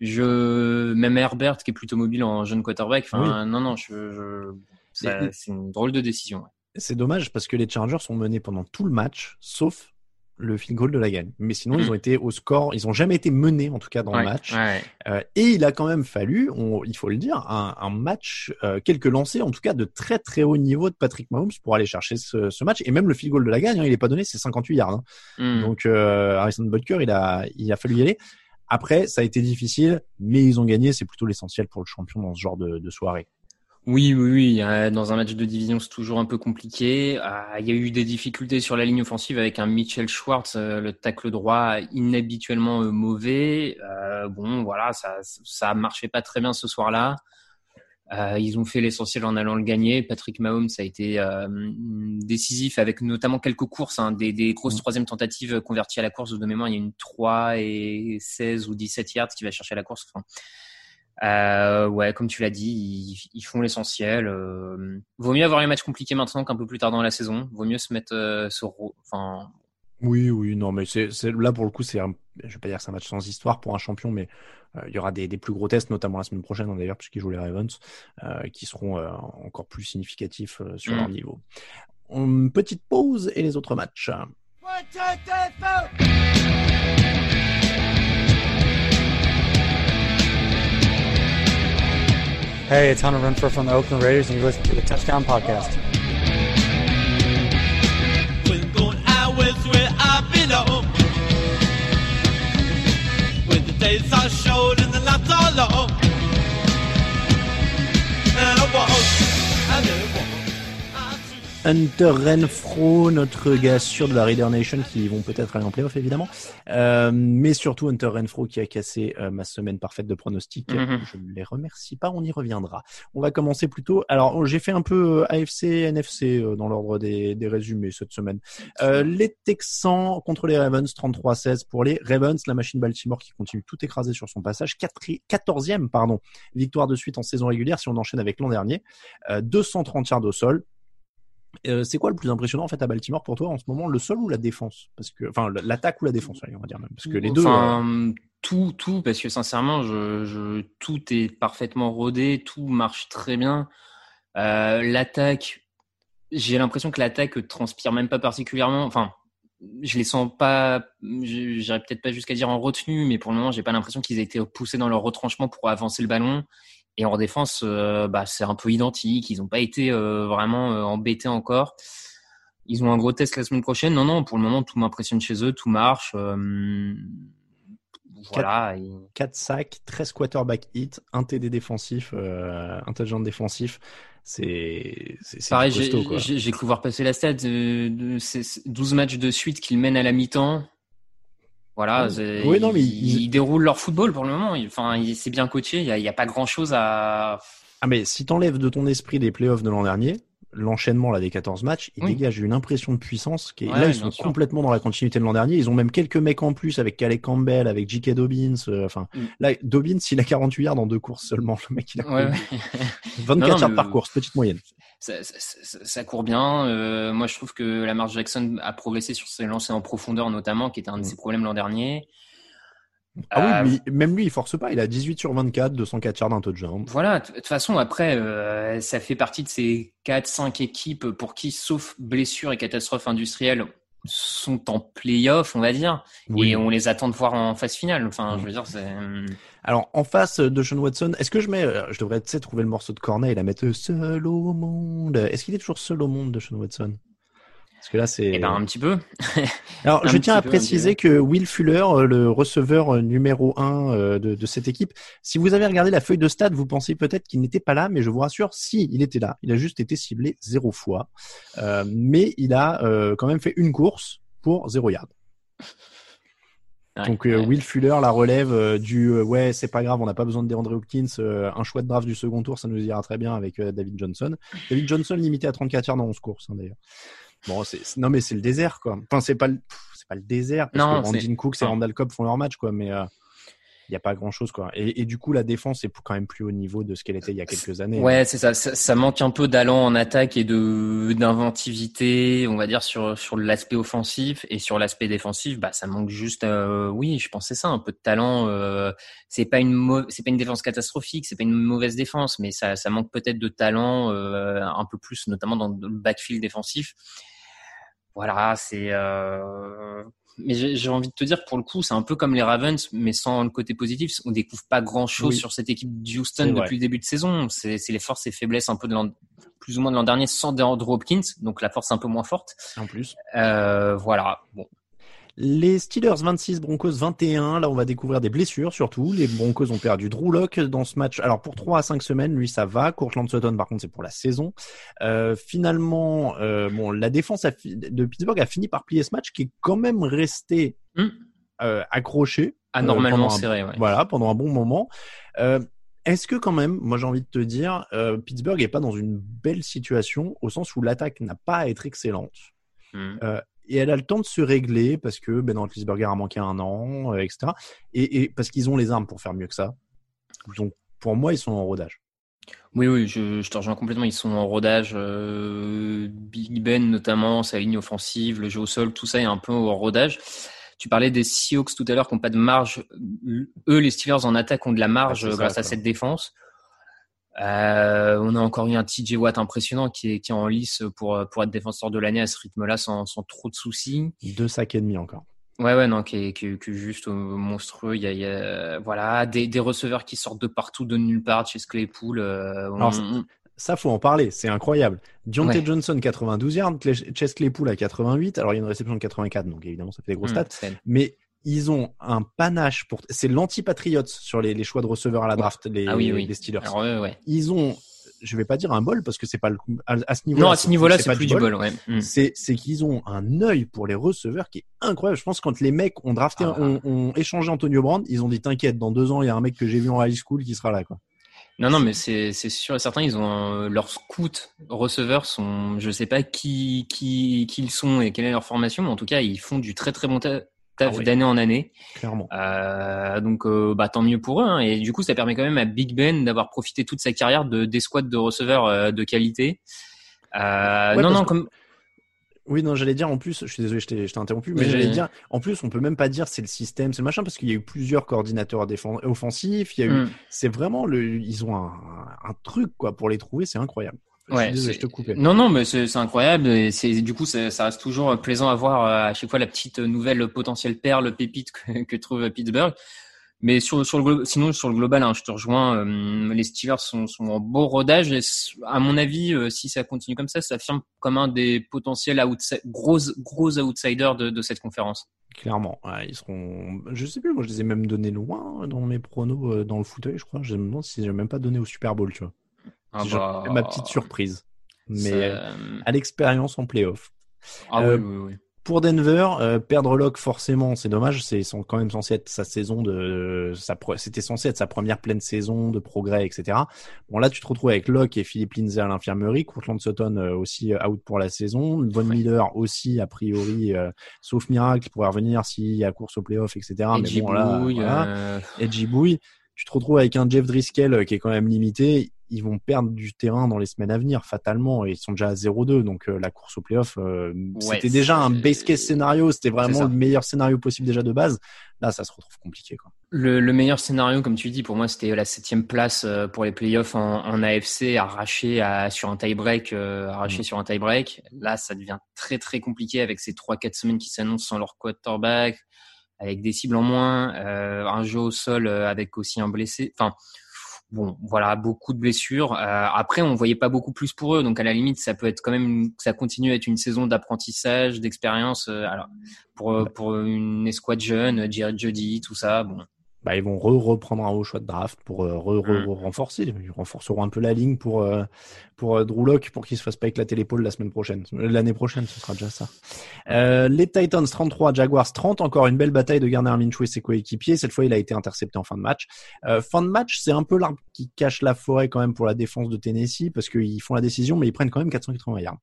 Je, même Herbert, qui est plutôt mobile en jeune quarterback. Enfin, non, non, je, je- c'est une drôle de décision. ouais. C'est dommage parce que les Chargers sont menés pendant tout le match, sauf le field goal de la gagne. Mais sinon, Mhm. ils ont été au score. Ils ont jamais été menés, en tout cas, dans Ouais, le match. ouais. Euh, et il a quand même fallu, on- il faut le dire, un, un match, euh, quelques lancers, en tout cas de très très haut niveau de Patrick Mahomes pour aller chercher ce, ce match. Et même le field goal de la gagne, hein, il est pas donné, c'est 58 yards. hein. Hmm. Donc euh, Harrison Butker, il a, il a fallu y aller. Après, ça a été difficile, mais ils ont gagné. C'est plutôt l'essentiel pour le champion dans ce genre de, de soirée. Oui, oui, oui. euh, Dans un match de division, c'est toujours un peu compliqué. Euh, Il y a eu des difficultés sur la ligne offensive avec un Mitchell Schwartz, euh, le tacle droit inhabituellement euh, mauvais. Bon, voilà, ça, ça marchait pas très bien ce soir-là. Ils ont fait l'essentiel en allant le gagner. Patrick Mahomes a été décisif avec notamment quelques courses, hein, des, des grosses troisième tentatives converties à la course. De mémoire, il y a une 3 et 16 ou 17 yards qui va chercher la course. Enfin, euh, ouais, comme tu l'as dit, ils, ils font l'essentiel. Euh, vaut mieux avoir les matchs compliqués maintenant qu'un peu plus tard dans la saison. Vaut mieux se mettre euh, sur, enfin, Oui, oui, non, mais c'est là pour le coup, c'est un- je vais pas dire que c'est un match sans histoire pour un champion, mais euh, il y aura des, des plus gros tests, notamment la semaine prochaine hein, d'ailleurs, puisqu'ils jouent les Ravens, euh, qui seront euh, encore plus significatifs euh, sur Mm. leur niveau. Une petite pause et les autres matchs. Hey, it's Hunter Renfro from the Oakland Raiders, and you're listening to the Touchdown Podcast. When going out where I belong. When the days are short and the nights are long. And I I never. Hunter Renfro, notre gars sûr de la Raider Nation, qui vont peut-être aller en playoff évidemment, Euh, mais surtout Hunter Renfro qui a cassé euh, ma semaine parfaite de pronostics. Mhm. Je ne les remercie pas, on y reviendra. On va commencer plutôt. Alors j'ai fait un peu euh, AFC, NFC euh, dans l'ordre des, des résumés cette semaine. Euh, les Texans contre les Ravens, 33-16 pour les Ravens, la machine Baltimore qui continue tout écraser sur son passage, 14e pardon, victoire de suite en saison régulière si on enchaîne avec l'an dernier, Euh, 230 yards au sol. Euh, c'est quoi le plus impressionnant en fait à Baltimore pour toi en ce moment, le sol ou la défense? Parce que, enfin, l'attaque ou la défense, on va dire même. Parce que les deux. euh, tout, tout, parce que sincèrement, je, je, tout est parfaitement rodé, tout marche très bien. Euh, l'attaque, j'ai l'impression que l'attaque transpire même pas particulièrement. Enfin, je les sens pas, je- j'irais peut-être pas jusqu'à dire en retenue, mais pour le moment, j'ai pas l'impression qu'ils aient été poussés dans leur retranchement pour avancer le ballon. Et en défense, euh, bah, c'est un peu identique. Ils n'ont pas été euh, vraiment euh, embêtés encore. Ils ont un gros test la semaine prochaine. Non, non, pour le moment, tout m'impressionne chez eux, tout marche. Voilà. et- 4 sacs, 13 quarterback hits, un TD défensif, un touchdown défensif. C'est Pareil, j'ai cru voir passer la stat de, de ces 12 matchs de suite qu'ils mènent à la mi-temps. Voilà, Oui. non, mais ils, déroulent leur football pour le moment. Enfin, c'est bien coaché. Il y a, a pas grand-chose à. Ah mais si t'enlèves de ton esprit les playoffs de l'an dernier, l'enchaînement là des 14 matchs, il Oui. dégage une impression de puissance qui est Ouais, là ils sont sûr. complètement dans la continuité de l'an dernier. Ils ont même quelques mecs en plus avec Calais Campbell, avec J.K. Dobbins. euh, Enfin Mm. là Dobbins il a 48 yards dans deux courses seulement. Le mec il a Ouais, couru ouais. 24 Non, non, yards mais- par course, petite moyenne. ça, ça- ça- ça court bien. Euh, moi, je trouve que Lamar Jackson a progressé sur ses lancers en profondeur, notamment, qui était un de Mm. ses problèmes l'an dernier. Ah Euh, oui, mais même lui il force pas. Il a 18 sur 24, 204 yards d'un touchdown. Voilà, de toute façon, après, euh, ça fait partie de ces 4-5 équipes pour qui, sauf blessure et catastrophe industrielle, sont en playoff, on va dire, Oui. et on les attend de voir en phase finale. Enfin, je veux dire, c'est. Alors, en face de Sean Watson, est-ce que je mets, euh, je devrais, tu sais, trouver le morceau de Corneille et la mettre euh, seul au monde? Est-ce qu'il est toujours seul au monde de Sean Watson? Parce que là, c'est. Eh ben, un petit peu. Alors, un je tiens à peu, préciser que Will Fuller, euh, le receveur euh, numéro un euh, de, de cette équipe, si vous avez regardé la feuille de stade, vous pensez peut-être qu'il n'était pas là, mais je vous rassure, si, il était là. Il a juste été ciblé zéro fois. Euh, mais il a euh, quand même fait une course pour zéro yard. Donc euh, Will Fuller la relève euh, du euh, ouais c'est pas grave on n'a pas besoin de DeAndre Hopkins un choix de draft du second tour ça nous ira très bien avec David Johnson David Johnson limité à 34 yards dans 11 courses hein, d'ailleurs bon c'est non mais c'est le désert quoi enfin c'est pas le c'est pas le désert parce non, que Brandon Cooks et Randall Cobb font leur match quoi mais il n'y a pas grand chose quoi. Et, et, du coup la défense est quand même plus au niveau de ce qu'elle était il y a quelques années. Ouais, c'est ça, ça, manque un peu d'allant en attaque et de d'inventivité, on va dire sur sur l'aspect offensif et sur l'aspect défensif, bah ça manque juste euh, oui, je pensais ça, un peu de talent. Euh, c'est pas une c'est pas une défense catastrophique, c'est pas une mauvaise défense, mais ça ça manque peut-être de talent euh, un peu plus, notamment dans le backfield défensif. Voilà, c'est euh, mais j'ai envie de te dire, pour le coup, c'est un peu comme les Ravens, mais sans le côté positif. On découvre pas grand chose sur cette équipe d'Houston depuis le début de saison. C'est les forces et faiblesses un peu de plus ou moins de l'an dernier sans DeAndre Hopkins, donc la force un peu moins forte. En plus. Euh, voilà. Bon, les Steelers 26, Broncos 21. Là, on va découvrir des blessures surtout. Les Broncos ont perdu Drew Lock dans ce match. Alors pour 3 à 5 semaines, lui ça va. Courtland Sutton par contre c'est pour la saison. Euh, finalement, euh, bon, la défense de Pittsburgh a fini par plier ce match qui est quand même resté hmm. euh, accroché. Anormalement serré. Ouais. Voilà, pendant un bon moment. Est-ce que quand même, moi j'ai envie de te dire, Pittsburgh est pas dans une belle situation au sens où l'attaque n'a pas à être excellente. Hmm et elle a le temps de se régler parce que Ben Roethlisberger a manqué un an, euh, etc. Et, parce qu'ils ont les armes pour faire mieux que ça. Donc pour moi, ils sont en rodage. Oui, oui, je, te rejoins complètement. Ils sont en rodage. Euh, Big Ben notamment, sa ligne offensive, le jeu au sol, tout ça est un peu en rodage. Tu parlais des Seahawks tout à l'heure qui n'ont pas de marge. Eux, les Steelers en attaque ont de la marge grâce à cette défense. Euh, on a encore eu un TJ Watt impressionnant qui est, qui est en lice pour, pour être défenseur de l'année à ce rythme-là sans, sans trop de soucis. Deux sacs et demi encore. Ouais, ouais, non, qui est, qui est, juste monstrueux. Il y a, il y a voilà, des, des, receveurs qui sortent de partout, de nulle part, chez Claypool. Euh, Alors, ça, faut en parler, c'est incroyable. Deontay Johnson, 92 yards, Chess Claypool à 88. Alors, il y a une réception de 84, donc évidemment, ça fait des gros mmh, stats. Mais ils ont un panache pour. C'est l'anti-Patriots sur les, les, choix de receveurs à la draft, les, ah oui, les Steelers. ouais, Ils ont, je vais pas dire un bol parce que c'est pas le, à, ce niveau. Non, à ce niveau-là, c'est plus du bol. ouais. Mm. C'est qu'ils ont un œil pour les receveurs qui est incroyable. Je pense que quand les mecs ont drafté, ah. ont, ont, échangé Antonio Brand, ils ont dit t'inquiète, dans deux ans il y a un mec que j'ai vu en high school qui sera là quoi. Non, non, mais c'est c'est sûr et certain, ils ont leurs scouts receveurs sont, je sais pas qui qui qui ils sont et quelle est leur formation, mais en tout cas ils font du très très bon ah d'année en année. Clairement. Euh, donc, euh, bah, tant mieux pour eux. Hein. Et du coup, ça permet quand même à Big Ben d'avoir profité toute sa carrière de des squads de receveurs euh, de qualité. Non, non, comme. Oui, non, j'allais dire en plus, je suis désolé, je t'ai interrompu, mais j'allais dire, en plus, on peut même pas dire c'est le système, c'est le machin, parce qu'il y a eu plusieurs coordinateurs offensifs, il y a eu, mm. c'est vraiment le, ils ont un, un, truc, quoi, pour les trouver, c'est incroyable. Ouais, je te coupais. Non, non, mais c'est incroyable. Et c'est du coup, ça reste toujours plaisant à voir euh, à chaque fois la petite nouvelle potentielle perle pépite que, que trouve Pittsburgh. Mais sur, sur le sinon sur le global, hein, je te rejoins. Euh, les Steelers sont, sont en beau rodage. Et à mon avis, euh, si ça continue comme ça, ça affirme comme un des potentiels gros gros outsiders de, de cette conférence. Clairement, ils seront. Je sais plus, moi je les ai même donnés loin dans mes pronos dans le fauteuil, je crois. Je me demande si j'ai même pas donné au Super Bowl, tu vois. Ah bah, ma petite surprise. Mais euh, à l'expérience en playoff. Ah euh, oui, oui, Pour Denver, euh, perdre Locke forcément, c'est dommage. C'est quand même censé être sa saison de, c'était censé être sa première pleine saison de progrès, etc. Bon là, tu te retrouves avec Locke et Philippe Lindsay à l'infirmerie, Courtland Sutton aussi out pour la saison, Von Miller aussi a priori, sauf miracle, pourrait revenir s'il y a course au playoff, etc. mais bon là, voilà. Edgy Bouille tu te retrouves avec un Jeff Driscoll qui est quand même limité ils vont perdre du terrain dans les semaines à venir, fatalement. Et ils sont déjà à 0-2. Donc, euh, la course au playoff, euh, c'était déjà un base case scénario. C'était vraiment le meilleur scénario possible déjà de base. Là, ça se retrouve compliqué. Quoi. Le, le meilleur scénario, comme tu dis, pour moi, c'était la septième place euh, pour les playoffs en, en AFC, arraché à, sur un tie-break. arraché mm. sur un tie-break. Là, ça devient très, très compliqué avec ces 3-4 semaines qui s'annoncent sans leur quarterback, avec des cibles en moins, un jeu au sol avec aussi un blessé. Enfin, bon, voilà, beaucoup de blessures. Euh, après, on voyait pas beaucoup plus pour eux, donc à la limite, ça peut être quand même, ça continue à être une saison d'apprentissage, d'expérience. Euh, alors, pour pour une escouade jeune, Jared Jody, tout ça, bon. Bah, ils vont re reprendre un haut choix de draft pour euh, re re Mm. renforcer. Ils renforceront un peu la ligne pour euh, pour euh, Drew Lock pour qu'il se fasse pas éclater l'épaule la semaine prochaine. L'année prochaine, ce sera déjà ça. Euh, les Titans 33, Jaguars 30. Encore une belle bataille de Garner Minshew et ses coéquipiers. Cette fois, il a été intercepté en fin de match. Euh, fin de match, c'est un peu l'arbre qui cache la forêt quand même pour la défense de Tennessee parce qu'ils font la décision, mais ils prennent quand même 480 yards.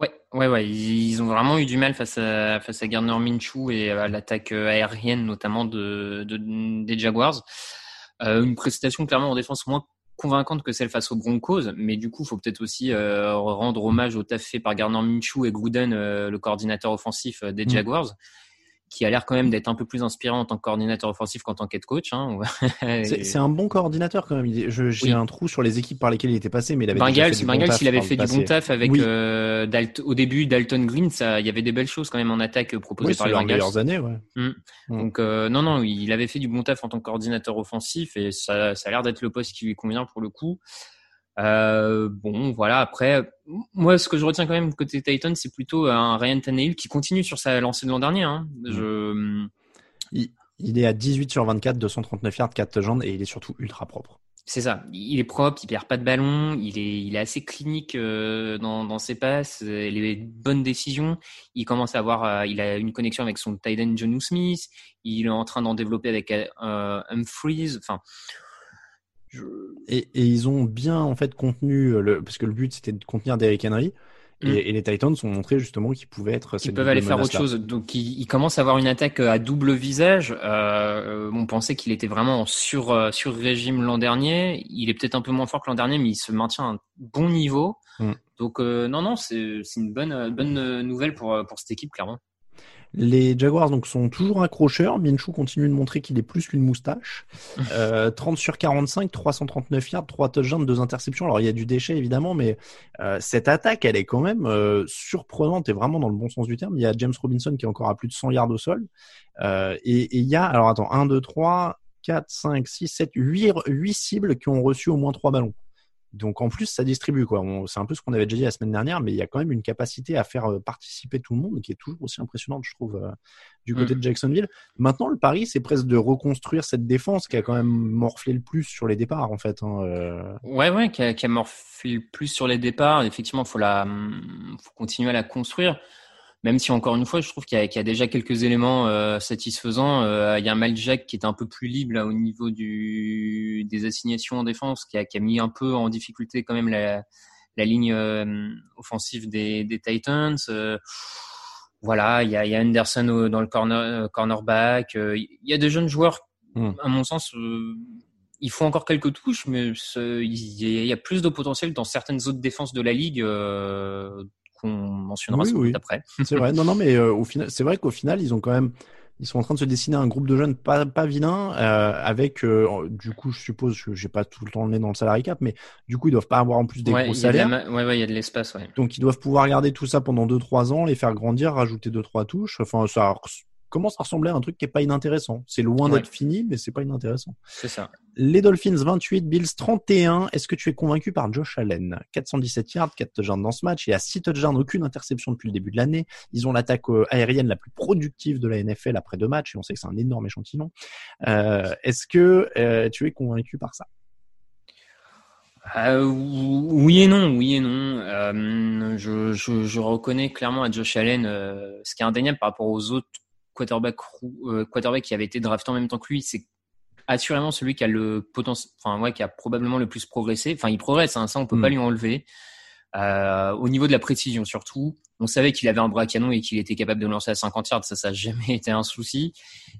Ouais, ouais, ouais. Ils, ont vraiment eu du mal face à face à Gardner Minshew et à l'attaque euh, aérienne notamment de, de des Jaguars. Euh, une prestation clairement en défense moins convaincante que celle face aux Broncos, mais du coup, faut peut-être aussi euh, rendre hommage au taf fait par Gardner Minshew et Gruden, euh, le coordinateur offensif des Mm. Jaguars, qui a l'air quand même d'être un peu plus inspirant en tant que coordinateur offensif qu'en tant qu'head coach. Hein. C'est un bon coordinateur quand même. Il- J'ai Oui. un trou sur les équipes par lesquelles il était passé, mais il avait Bengals, fait du bon il avait fait du bon taf avec Oui. euh, au début Dalton Green, ça, il y avait des belles choses quand même en attaque euh, proposées Oui, par les Bengals. meilleures années, ouais. Mm. Mm. Donc euh, non, non, il avait fait du bon taf en tant que coordinateur offensif et ça, ça a l'air d'être le poste qui lui convient pour le coup. Euh, bon, voilà. Après, moi, ce que je retiens quand même côté Titan, c'est plutôt un Ryan Tannehill qui continue sur sa lancée de l'an dernier. Hein. Je, Il, il est à 18 sur 24, 239 yards, 4 touchdowns et il est surtout ultra propre. C'est ça. Il est propre, il perd pas de ballon, il est, il est assez clinique euh, dans, dans ses passes, euh, les bonnes décisions. Il commence à avoir, euh, il a une connexion avec son tight end John Smith. Il est en train d'en développer avec euh, Humphries. Enfin, je... Et, et ils ont bien en fait contenu le parce que le but c'était de contenir Derrick Henry et, Mm. et les Titans ont montré justement qu'ils pouvaient être ils peuvent aller faire autre chose. Donc, il, il commence à avoir une attaque à double visage. Euh, on pensait qu'il était vraiment en sur euh, sur régime l'an dernier. Il est peut-être un peu moins fort que l'an dernier, mais il se maintient à un bon niveau. Mm. Donc euh, non, non, c'est une bonne euh, bonne euh, nouvelle pour euh, pour cette équipe clairement. Les Jaguars donc sont toujours accrocheurs. Minshew continue de montrer qu'il est plus qu'une moustache. Euh, 30 sur 45, 339 yards, 3 touchdowns, 2 interceptions. Alors il y a du déchet évidemment, mais euh, cette attaque elle est quand même euh, surprenante et vraiment dans le bon sens du terme. Il y a James Robinson qui est encore à plus de 100 yards au sol. Euh, et, et il y a alors attends 1, 2, 3, 4, 5, 6, 7, 8, 8 cibles qui ont reçu au moins 3 ballons. Donc en plus, ça distribue quoi. C'est un peu ce qu'on avait déjà dit la semaine dernière, mais il y a quand même une capacité à faire euh, participer tout le monde qui est toujours aussi impressionnante, je trouve, euh, du côté Mm. de Jacksonville. Maintenant, le pari, c'est presque de reconstruire cette défense qui a quand même morflé le plus sur les départs en fait. hein, euh. Ouais, ouais, qui a, qui a morflé le plus sur les départs. Effectivement, faut la, hum, faut continuer à la construire. Même si encore une fois, je trouve qu'il y, y a déjà quelques éléments euh, satisfaisants. Euh, il y a Jack qui est un peu plus libre là au niveau du des assignations en défense, qui a, qui a mis un peu en difficulté quand même la, la ligne euh, offensive des, des Titans. Euh, voilà, il y a, il y a Anderson au- dans le corner, euh, cornerback. Euh, Il y a de jeunes joueurs, Hmm. à mon sens. il faut encore quelques touches, mais ce- il y a- il y a plus de potentiel dans certaines autres défenses de la ligue euh, qu'on mentionnera Oui, oui. après. C'est vrai. Non, non, mais euh, au final, c'est vrai qu'au final, ils ont quand même, ils sont en train de se dessiner un groupe de jeunes pas pas vilains, euh, avec, euh, du coup, je suppose que j'ai pas tout le temps le nez dans le salary cap, mais du coup, ils doivent pas avoir en plus des ouais, gros de salaires. ouais, ouais, il y a de l'espace, ouais. Donc ils doivent pouvoir garder tout ça pendant 2-3 ans, les faire grandir, rajouter 2-3 touches. Enfin, ça commence à ressembler à un truc qui est pas inintéressant. C'est loin Ouais. d'être fini, mais c'est pas inintéressant. C'est ça. Les Dolphins 28, Bills 31. Est-ce que tu es convaincu par Josh Allen? 417 yards, 4 touchdowns dans ce match. Il a 6 touchdowns, aucune interception depuis le début de l'année. Ils ont l'attaque euh, aérienne la plus productive de la NFL après deux matchs, et on sait que c'est un énorme échantillon. Euh, Est-ce que euh, tu es convaincu par ça? Euh, oui et non, oui et non. Euh, je, je, je reconnais clairement à Josh Allen euh, ce qui est indéniable par rapport aux autres euh, quarterbacks qui avaient été draftés en même temps que lui, c'est assurément celui qui a le potentiel, enfin ouais, qui a probablement le plus progressé. Enfin, il progresse, hein, ça on peut Mm. pas lui enlever. Euh, au niveau de la précision surtout, on savait qu'il avait un bras canon et qu'il était capable de lancer à 50 yards, ça ça n'a jamais été un souci.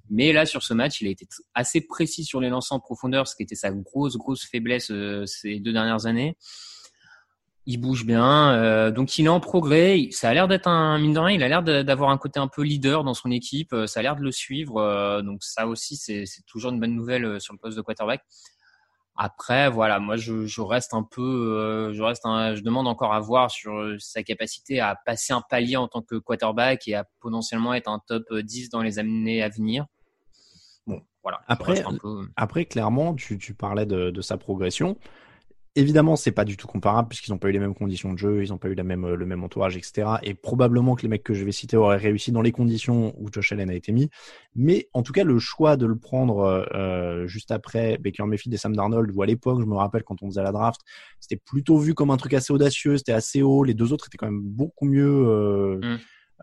Mais là sur ce match, il a été assez précis sur les lancers en profondeur, ce qui était sa grosse grosse faiblesse euh, ces deux dernières années. Il bouge bien, euh, donc il est en progrès. Ça a l'air d'être un mine de rien, il a l'air d'avoir un côté un peu leader dans son équipe. euh, Ça a l'air de le suivre, euh, donc ça aussi c'est toujours une bonne nouvelle sur le poste de quarterback. Après, voilà, moi je, je reste un peu, euh, je reste, un, je demande encore à voir sur sa capacité à passer un palier en tant que quarterback et à potentiellement être un top euh, 10 dans les années à venir. Bon, voilà. Après, peu- Après, clairement, tu, tu parlais de, de sa progression. Évidemment, c'est pas du tout comparable puisqu'ils n'ont pas eu les mêmes conditions de jeu, ils n'ont pas eu la même, le même entourage, etc. Et probablement que les mecs que je vais citer auraient réussi dans les conditions où Josh Allen a été mis. Mais en tout cas, le choix de le prendre euh, juste après Baker Mayfield et Sam Darnold, ou à l'époque, je me rappelle quand on faisait la draft, c'était plutôt vu comme un truc assez audacieux, c'était assez haut. Les deux autres étaient quand même beaucoup mieux euh, mm.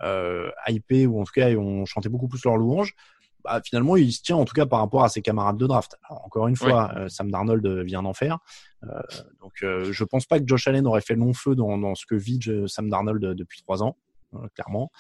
euh, hypés, ou en tout cas, on chantait beaucoup plus leur louange bah, finalement, il se tient en tout cas par rapport à ses camarades de draft. encore une fois, euh, Sam Darnold euh, vient d'en faire. Euh, donc, euh, je pense pas que Josh Allen aurait fait long feu dans, dans ce que vit Sam Darnold depuis trois ans. clairement,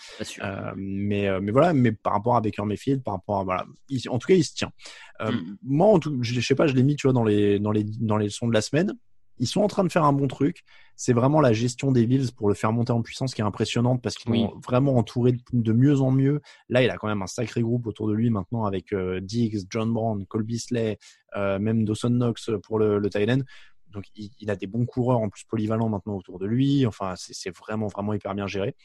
mais mais voilà, mais par rapport à Baker Mayfield, par rapport à voilà, en tout cas, il se tient. Mm. Moi, en tout, je, je sais pas, je l'ai mis, tu vois, dans les dans les dans les leçons de la semaine ils sont en train de faire un bon truc. C'est vraiment la gestion des Bills pour le faire monter en puissance qui est impressionnante parce qu'ils sont vraiment entouré de, mieux en mieux. Là, il a quand même un sacré groupe autour de lui maintenant avec euh, Diggs, John Brown, Cole Beasley, euh, même Dawson Knox pour le, le Thailand. Donc, il, il, a des bons coureurs en plus polyvalents maintenant autour de lui. Enfin, c'est vraiment, vraiment hyper bien géré.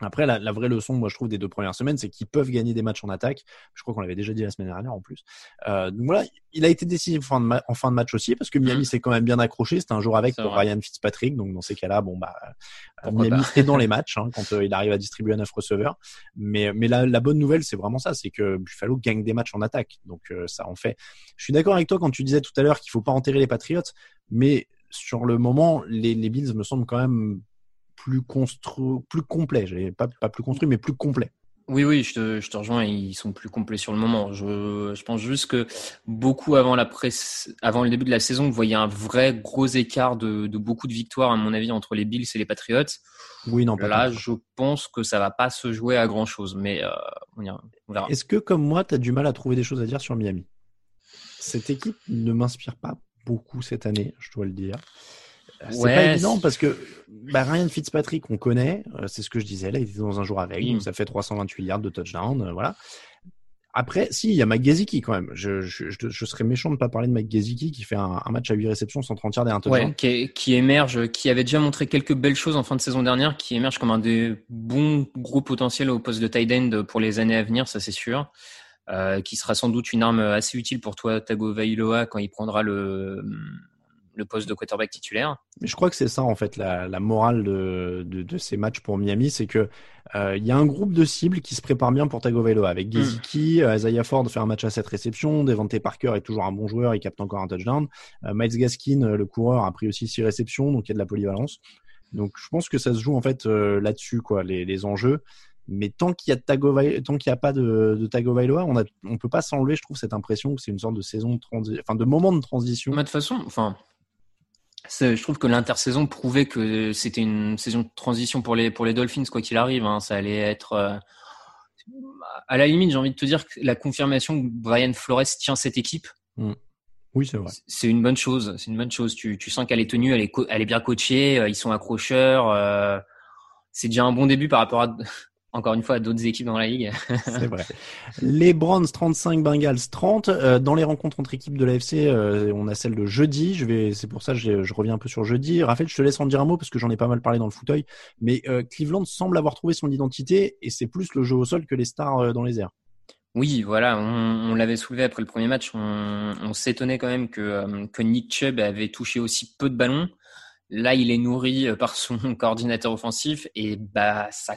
Après, la, vraie leçon, moi, je trouve, des deux premières semaines, c'est qu'ils peuvent gagner des matchs en attaque. Je crois qu'on l'avait déjà dit la semaine dernière en plus. Euh, donc voilà, il a été décisif en, en fin de match aussi, parce que Miami mmh. s'est quand même bien accroché. C'était un jour avec pour Ryan Fitzpatrick. Donc dans ces cas-là, bon, bah, euh, Miami est dans les matchs hein, quand euh, il arrive à distribuer un neuf receveurs. Mais, mais la, la bonne nouvelle, c'est vraiment ça, c'est que Buffalo gagne des matchs en attaque. Donc ça en fait. Je suis d'accord avec toi quand tu disais tout à l'heure qu'il faut pas enterrer les Patriots, mais sur le moment, les, les Bills me semblent quand même plus construit, plus complet. Pas, pas plus construit, mais plus complet. Oui, oui, je te, je te, rejoins. Ils sont plus complets sur le moment. Je, je pense juste que beaucoup avant la presse, avant le début de la saison, vous voyez un vrai gros écart de, de, beaucoup de victoires, à mon avis, entre les Bills et les Patriots. Oui, non, pas Là, je pense que ça va pas se jouer à grand chose, mais euh, on, on, verra. Est-ce que, comme moi, tu as du mal à trouver des choses à dire sur Miami? Cette équipe ne m'inspire pas beaucoup cette année, je dois le dire. C'est pas évident parce que bah, Ryan Fitzpatrick, on connaît, euh, c'est ce que je disais, là, il était dans un jour avec, donc ça fait 328 yards de touchdown, euh, voilà. Après, si, il y a McGaziki quand même. Je, je, je, serais méchant de ne pas parler de McGaziki qui fait un, un, match à 8 réceptions, 130 yards et un touchdown. Ouais, qui, qui, émerge, qui avait déjà montré quelques belles choses en fin de saison dernière, qui émerge comme un des bons gros potentiels au poste de tight end pour les années à venir, ça c'est sûr. Euh, qui sera sans doute une arme assez utile pour toi, Tagovailoa, quand il prendra le le poste de quarterback titulaire. Mais je crois que c'est ça en fait la, la morale de, de, de, ces matchs pour Miami, c'est que euh, il y a un groupe de cibles qui se prépare bien pour Tagovailoa avec mm. Gesicki, mm. Isaiah Ford fait un match à 7 réceptions, Devante Parker est toujours un bon joueur, il capte encore un touchdown, euh, Miles Gaskin, le coureur, a pris aussi 6 réceptions, donc il y a de la polyvalence. Donc je pense que ça se joue en fait là-dessus quoi, les, les enjeux. Mais tant qu'il y a tant qu'il n'y a pas de, de Tagovailoa, on a, on peut pas s'enlever, je trouve, cette impression que c'est une sorte de saison, de enfin de moment de transition. de toute façon, enfin, je trouve que l'intersaison prouvait que c'était une saison de transition pour les pour les Dolphins quoi qu'il arrive. Hein. ça allait être euh, à la limite, j'ai envie de te dire que la confirmation que Brian Flores tient cette équipe. Mm. Oui, c'est vrai. C'est une bonne chose. C'est une bonne chose. Tu, tu sens qu'elle est tenue, elle est, elle est bien coachée, euh, ils sont accrocheurs. Euh, c'est déjà un bon début par rapport à encore une fois, d'autres équipes dans la ligue. c'est vrai. Les Browns 35, Bengals 30. Euh, dans les rencontres entre équipes de l'AFC, euh, on a celle de jeudi. Je vais, c'est pour ça que je, reviens un peu sur jeudi. Raphaël, je te laisse en dire un mot parce que j'en ai pas mal parlé dans le fauteuil. Mais euh, Cleveland semble avoir trouvé son identité et c'est plus le jeu au sol que les stars dans les airs. Oui, voilà, on, l'avait soulevé après le premier match. On, s'étonnait quand même que, que Nick Chubb avait touché aussi peu de ballons. Là, il est nourri par son coordinateur offensif et bah ça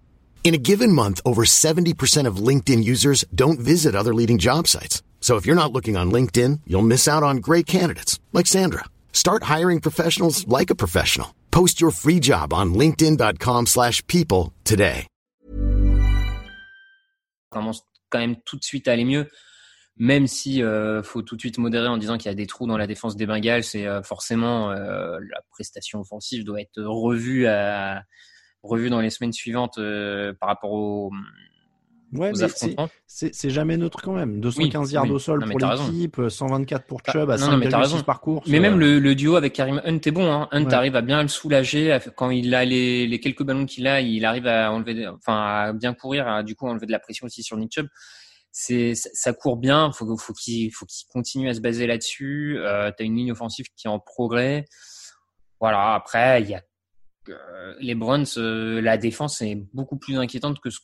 In a given month, over 70% of LinkedIn users don't visit other leading job sites. So if you're not looking on LinkedIn, you'll miss out on great candidates like Sandra. Start hiring professionals like a professional. Post your free job on linkedin.com/people today. Commence quand même tout de suite à aller mieux. Même si euh, faut tout de suite modérer en disant qu'il y a des trous dans la défense des Bengals, c'est euh, forcément euh, la prestation offensive doit être revue à revu dans les semaines suivantes euh, par rapport au Ouais, aux mais affrontements. c'est c'est jamais neutre quand même. 215 Oui, yards oui. au sol Non, pour l'équipe, 124 pour Bah, Chubb à non, non, mais t'as 5,6 raison. par course. Mais même euh, le, le duo avec Karim Hunt est bon. Hein. Hunt Ouais. arrive à bien le soulager quand il a les, les quelques ballons qu'il a, il arrive à enlever, enfin à bien courir, à du coup enlever de la pression aussi sur Nick Chubb. C'est ça, court bien. Faut faut qu'il faut qu'il continue à se baser là-dessus. Euh, T'as une ligne offensive qui est en progrès. Voilà. Après, il y a euh, les Browns, euh, la défense est beaucoup plus inquiétante que ce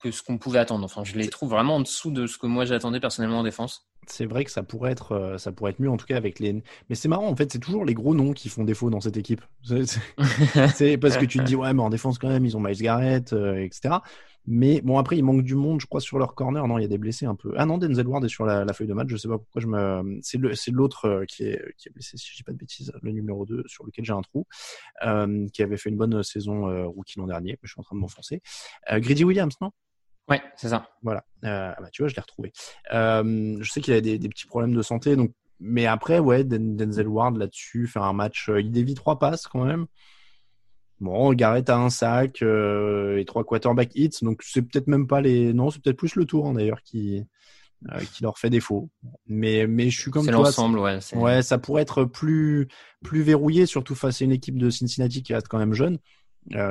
que ce qu'on pouvait attendre. Enfin, je les trouve vraiment en dessous de ce que moi j'attendais personnellement en défense. C'est vrai que ça pourrait être, euh, ça pourrait être mieux en tout cas avec les. Mais c'est marrant en fait, c'est toujours les gros noms qui font défaut dans cette équipe. C'est- parce que tu te dis ouais, mais en défense quand même, ils ont Miles Garrett, euh, etc. Mais bon après, il manque du monde, je crois, sur leur corner. Non, il y a des blessés un peu. Ah non, Denzel Ward est sur la, feuille de match. Je sais pas pourquoi je me. C'est l'autre euh, qui est qui est blessé, si je dis pas de bêtises, le numéro 2 sur lequel j'ai un trou, qui avait fait une bonne saison rookie l'an dernier. Je suis en train de m'enfoncer. Grady Williams, non? Ouais, c'est ça. Voilà. Euh, ah bah, tu vois, je l'ai retrouvé. Euh, je sais qu'il a des, des petits problèmes de santé, donc. Mais après, ouais, Den- Denzel Ward là-dessus, faire un match, euh, il dévie trois passes quand même. Bon, Garrett a un sac euh, et trois quarterback hits, donc c'est peut-être même pas les. Non, c'est peut-être plus le tour hein, d'ailleurs qui qui leur fait défaut. Mais mais je suis comme C'est toi. l'ensemble, ouais. c'est- Ouais, ça pourrait être plus plus verrouillé, surtout face à une équipe de Cincinnati qui reste quand même jeune,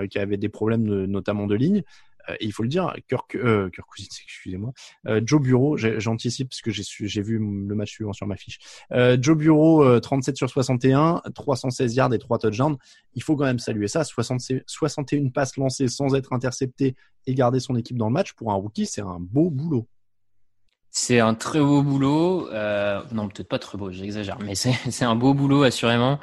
qui avait des problèmes de- notamment de ligne. Euh, il faut le dire, Kirk, euh, excusez-moi, euh, Joe Bureau, j'anticipe parce que j'ai vu le match suivant sur ma fiche. Euh, Joe Bureau, euh, 37 sur 61, 316 yards et 3 touchdowns. Il faut quand même saluer ça. 60 61 passes lancées sans être interceptées et garder son équipe dans le match pour un rookie, c'est un beau boulot. C'est un très beau boulot. Euh, non, peut-être pas très beau, j'exagère, mais c'est un beau boulot assurément.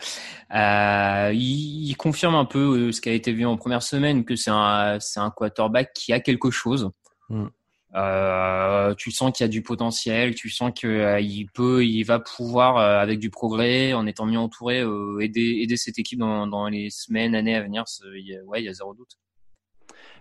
Euh, il, il confirme un peu euh, ce qui a été vu en première semaine, que c'est un c'est un quarterback qui a quelque chose. Mm. Euh, tu sens qu'il y a du potentiel, tu sens que euh, peut, il va pouvoir euh, avec du progrès, en étant mieux entouré, aider aider cette équipe dans, dans les semaines, années à venir. Il y a- ouais, il y a zéro doute.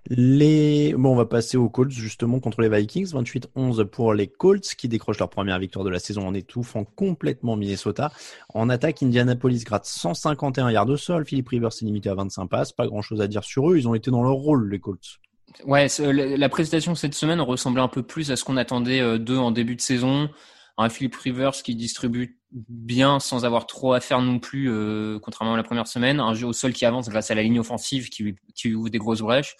Bon, on va passer aux Colts justement contre les Vikings. 28-11 pour les Colts qui décrochent leur première victoire de la saison en étouffant complètement Minnesota. En attaque, Indianapolis gratte 151 yards au sol. Philippe Rivers est limité à 25 passes. Pas grand chose à dire sur eux. Ils ont été dans leur rôle, les Colts. Ouais, la prestation cette semaine ressemblait un peu plus à ce qu'on attendait euh, d'eux en début de saison. Un Philip Rivers qui distribue bien sans avoir trop à faire non plus, euh, contrairement à la première semaine. Un jeu au sol qui avance grâce à la ligne offensive qui, qui ouvre des grosses brèches.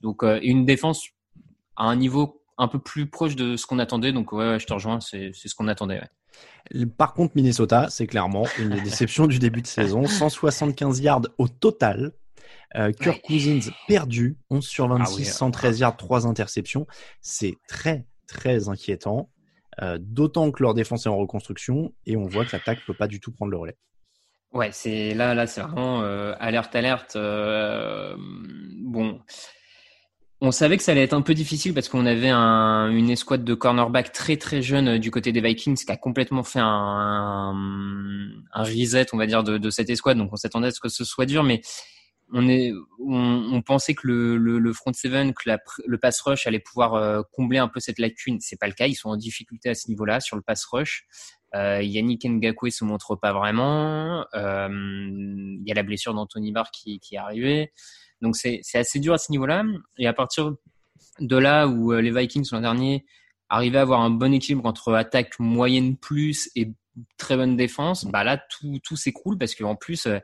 Donc, euh, une défense à un niveau un peu plus proche de ce qu'on attendait. Donc, ouais, ouais, je te rejoins, c'est ce qu'on attendait. ouais. Par contre, Minnesota, c'est clairement une des déceptions du début de saison. 175 yards au total. Euh, Kirk Cousins perdu, 11 sur 26, Ah oui, 113 yards, 3 interceptions. C'est très, très inquiétant. Euh, D'autant que leur défense est en reconstruction et on voit que l'attaque peut pas du tout prendre le relais. Ouais, c'est là, là, c'est vraiment alerte, alerte. bon, on savait que ça allait être un peu difficile parce qu'on avait un, une escouade de cornerback très très jeune euh, du côté des Vikings qui a complètement fait un, un, reset, on va dire, de, de cette escouade. Donc on s'attendait à ce que ce soit dur, mais on est, on, on pensait que le, le, le front seven, que la, le pass rush allait pouvoir euh, combler un peu cette lacune. C'est pas le cas. Ils sont en difficulté à ce niveau-là sur le pass rush. Euh, Yannick Ngakwe se montre pas vraiment. Euh, Il y a la blessure d'Anthony Barr qui, qui est arrivée. Donc c'est c'est assez dur à ce niveau-là. Et à partir de là où euh, les Vikings l'an dernier arrivaient à avoir un bon équilibre entre attaque moyenne plus et très bonne défense, bah là tout, tout s'écroule parce qu'en plus euh,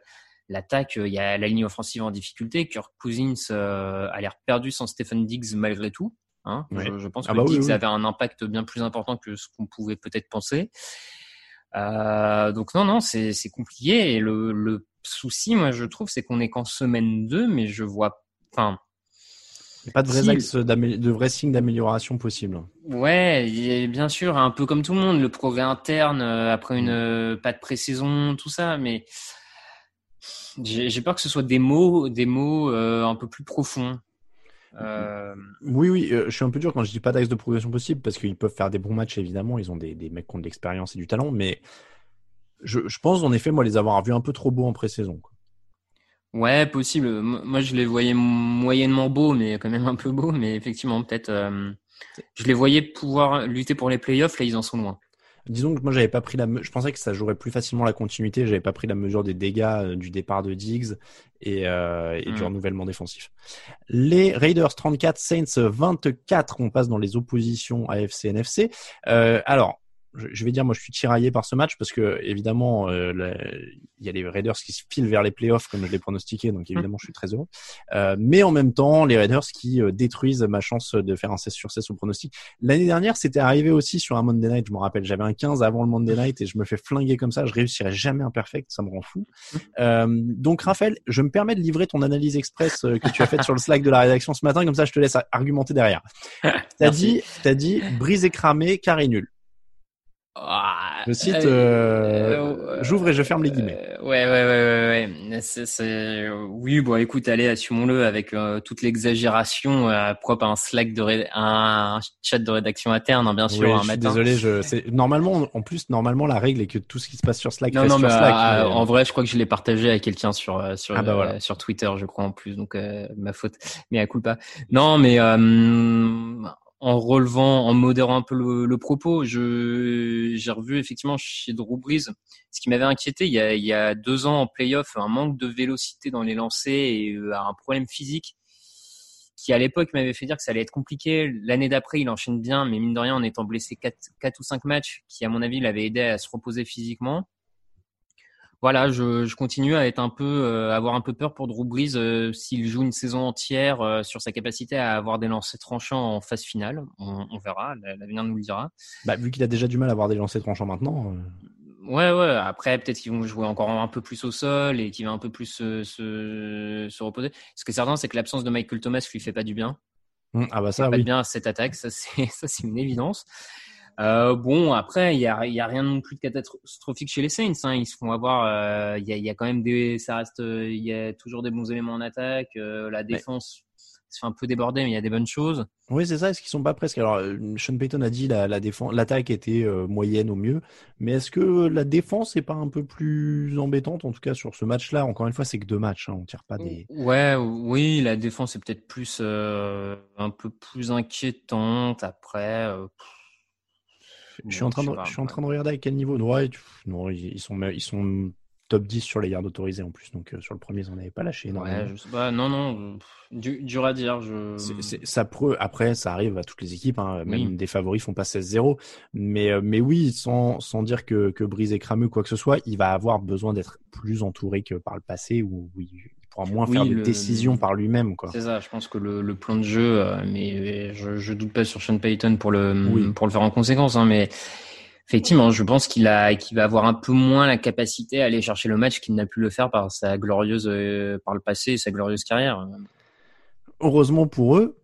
l'attaque, euh, il y a la ligne offensive en difficulté. Kirk Cousins a l'air perdu sans Stephen Diggs malgré tout. Hein. Ouais. Je, je pense Ah que bah Diggs oui. avait un impact bien plus important que ce qu'on pouvait peut-être penser. Euh, donc non, non, c'est c'est compliqué. Et le, le souci, moi, je trouve, c'est qu'on est qu'en semaine 2, mais je vois... Enfin, pas de vrais, Si. de vrais signes d'amélioration possibles. Ouais, et bien sûr, un peu comme tout le monde, le progrès interne euh, après une euh, pas de pré-saison, tout ça, mais j'ai j'ai peur que ce soit des mots, des mots euh, un peu plus profonds. Euh, Oui, oui, euh, je suis un peu dur quand je dis pas d'axe de progression possible parce qu'ils peuvent faire des bons matchs, évidemment. Ils ont des, des mecs qui ont de l'expérience et du talent, mais je, je pense en effet, moi, les avoir vus un peu trop beaux en pré-saison. ouais, possible. Moi, je les voyais moyennement beaux, mais quand même un peu beaux. Mais effectivement, peut-être, euh, je les voyais pouvoir lutter pour les playoffs. Là, ils en sont loin. Disons que moi j'avais pas pris la, je pensais que ça jouerait plus facilement la continuité. J'avais pas pris la mesure des dégâts euh, du départ de Diggs et, euh, et du Mm. renouvellement défensif. Les Raiders 34, Saints 24. On passe dans les oppositions AFC NFC. Euh, alors. Je vais dire, moi, je suis tiraillé par ce match parce que évidemment, euh, la- il y a les Raiders qui se filent vers les playoffs comme je l'ai pronostiqué, donc évidemment, je suis très heureux. Euh, mais en même temps, les Raiders qui euh, détruisent ma chance de faire un 16 sur 16 au pronostic. L'année dernière, c'était arrivé aussi sur un Monday Night, je me rappelle. J'avais un 15 avant le Monday Night et je me fais flinguer comme ça. Je réussirai jamais un perfect, ça me rend fou. Euh, donc, Raphaël, je me permets de livrer ton analyse express euh, que tu as faite sur le Slack de la rédaction ce matin. Comme ça, je te laisse argumenter derrière. T'as dit, t'as dit, brisé cramé, carré nul. Ah, Je cite, euh, euh, j'ouvre et je ferme les guillemets. Euh, ouais, ouais, ouais, ouais, ouais. C'est, c'est- Oui, bon, écoute, allez, assumons-le avec euh, toute l'exagération euh, propre à un Slack de ré- un chat de rédaction interne, hein, bien sûr, Oui, un je suis matin. désolé. Je, normalement, en plus, normalement, la règle est que tout ce qui se passe sur Slack Non, reste non, sur Slack. mais, en vrai, je crois que je l'ai partagé à quelqu'un sur sur Ah bah voilà. sur Twitter, je crois en plus, donc euh, ma faute. Mais à coup pas. Non, mais euh, en relevant, en modérant un peu le, le propos, je j'ai revu effectivement chez Drew Brees ce qui m'avait inquiété il y a il y a deux ans en playoff, un manque de vélocité dans les lancers et euh, un problème physique qui à l'époque m'avait fait dire que ça allait être compliqué. L'année d'après, il enchaîne bien, mais mine de rien, en étant blessé quatre, quatre ou cinq matchs, qui à mon avis l'avait aidé à se reposer physiquement. Voilà, je, je continue à être un peu, euh, avoir un peu peur pour Drew Brees euh, s'il joue une saison entière euh, sur sa capacité à avoir des lancers tranchants en phase finale. On, on verra, l'avenir nous le dira. Bah, vu qu'il a déjà du mal à avoir des lancers tranchants maintenant. Ouais, ouais. Après, peut-être qu'ils vont jouer encore un peu plus au sol et qu'il va un peu plus se, se, se reposer. Ce qui est certain, c'est que l'absence de Michael Thomas lui fait pas du bien. hum, Ah bah Ça ça, pas oui. de bien à cette attaque, ça c'est une évidence. Euh, bon, après, il y a, il y a rien non plus de catastrophique chez les Saints. Hein. Ils se font avoir. euh, Il y, a, il y a quand même des, ça reste, euh, il y a toujours des bons éléments en attaque. euh, la défense se fait un peu déborder, mais il y a des bonnes choses. Oui, c'est ça. Est-ce qu'ils sont pas presque Alors, Sean Payton a dit la, la défense, l'attaque était moyenne au mieux, mais est-ce que la défense est pas un peu plus embêtante en tout cas sur ce match-là? Encore une fois, c'est que deux matchs, hein, on tire pas des. Ouais, oui, la défense est peut-être plus, un peu plus inquiétante. Après, Je suis en train de, je suis en train de regarder à quel niveau. Ouais, non, ils sont, ils sont top 10 sur les yards autorisés en plus, donc euh, sur le premier, ils en avaient pas lâché. Ouais, je sais pas. Non, non, pff, dur, à dire. Je. Ça après, ça arrive à toutes les équipes, hein, même Oui. des favoris font pas 16-0. Mais, euh, mais oui, sans, sans dire que, que Brise est crameux quoi que ce soit, il va avoir besoin d'être plus entouré que par le passé où, où il pourra moins Oui, faire de le- décisions par lui-même. C'est ça, je pense que le, le plan de jeu, euh, mais je, je doute pas sur Sean Payton pour le, Oui. pour le faire en conséquence, hein, mais effectivement, je pense qu'il a, qu'il va avoir un peu moins la capacité à aller chercher le match qu'il n'a pu le faire par sa glorieuse, euh, par le passé et sa glorieuse carrière. Heureusement pour eux,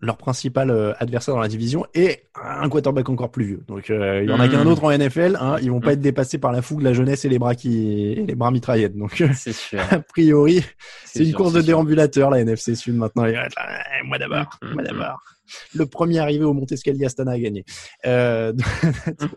leur principal euh, adversaire dans la division est un quarterback encore plus vieux. Donc euh, il y en a Mhm. qu'un autre en NFL. Hein, ils vont pas Mhm. être dépassés par la fougue, la jeunesse et les bras qui et les bras mitraillettes. Donc euh, C'est sûr. a priori, c'est une sûr, course de sûr. déambulateur la NFC Sud maintenant. Moi d'abord, Mhm. moi d'abord. Le premier arrivé au Montesquieu Astana a gagné. Euh, donc-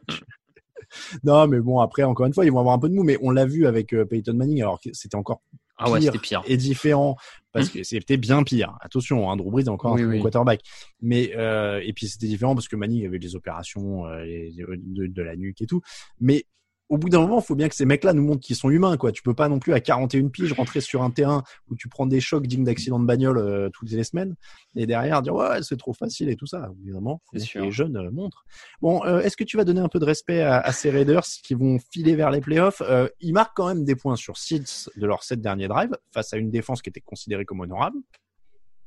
non, mais bon après encore une fois, ils vont avoir un peu de mou. Mais on l'a vu avec Peyton Manning. Alors que c'était encore Ah ouais, pire c'était pire. et différent parce que c'était bien pire. Attention, hein, Drew Brees est encore Oui, un oui. quarterback. Mais euh, et puis c'était différent parce que Manning avait des opérations euh, de, de la nuque et tout. Mais au bout d'un moment, il faut bien que ces mecs-là nous montrent qu'ils sont humains, quoi. Tu peux pas non plus à 41 piges rentrer sur un terrain où tu prends des chocs dignes d'accident de bagnole euh, toutes les semaines et derrière dire ouais c'est trop facile et tout ça. Évidemment, les jeunes euh, montrent. Bon, euh, est-ce que tu vas donner un peu de respect à, à ces Raiders qui vont filer vers les playoffs? Euh, Ils marquent quand même des points sur 6 de leurs 7 derniers drives face à une défense qui était considérée comme honorable.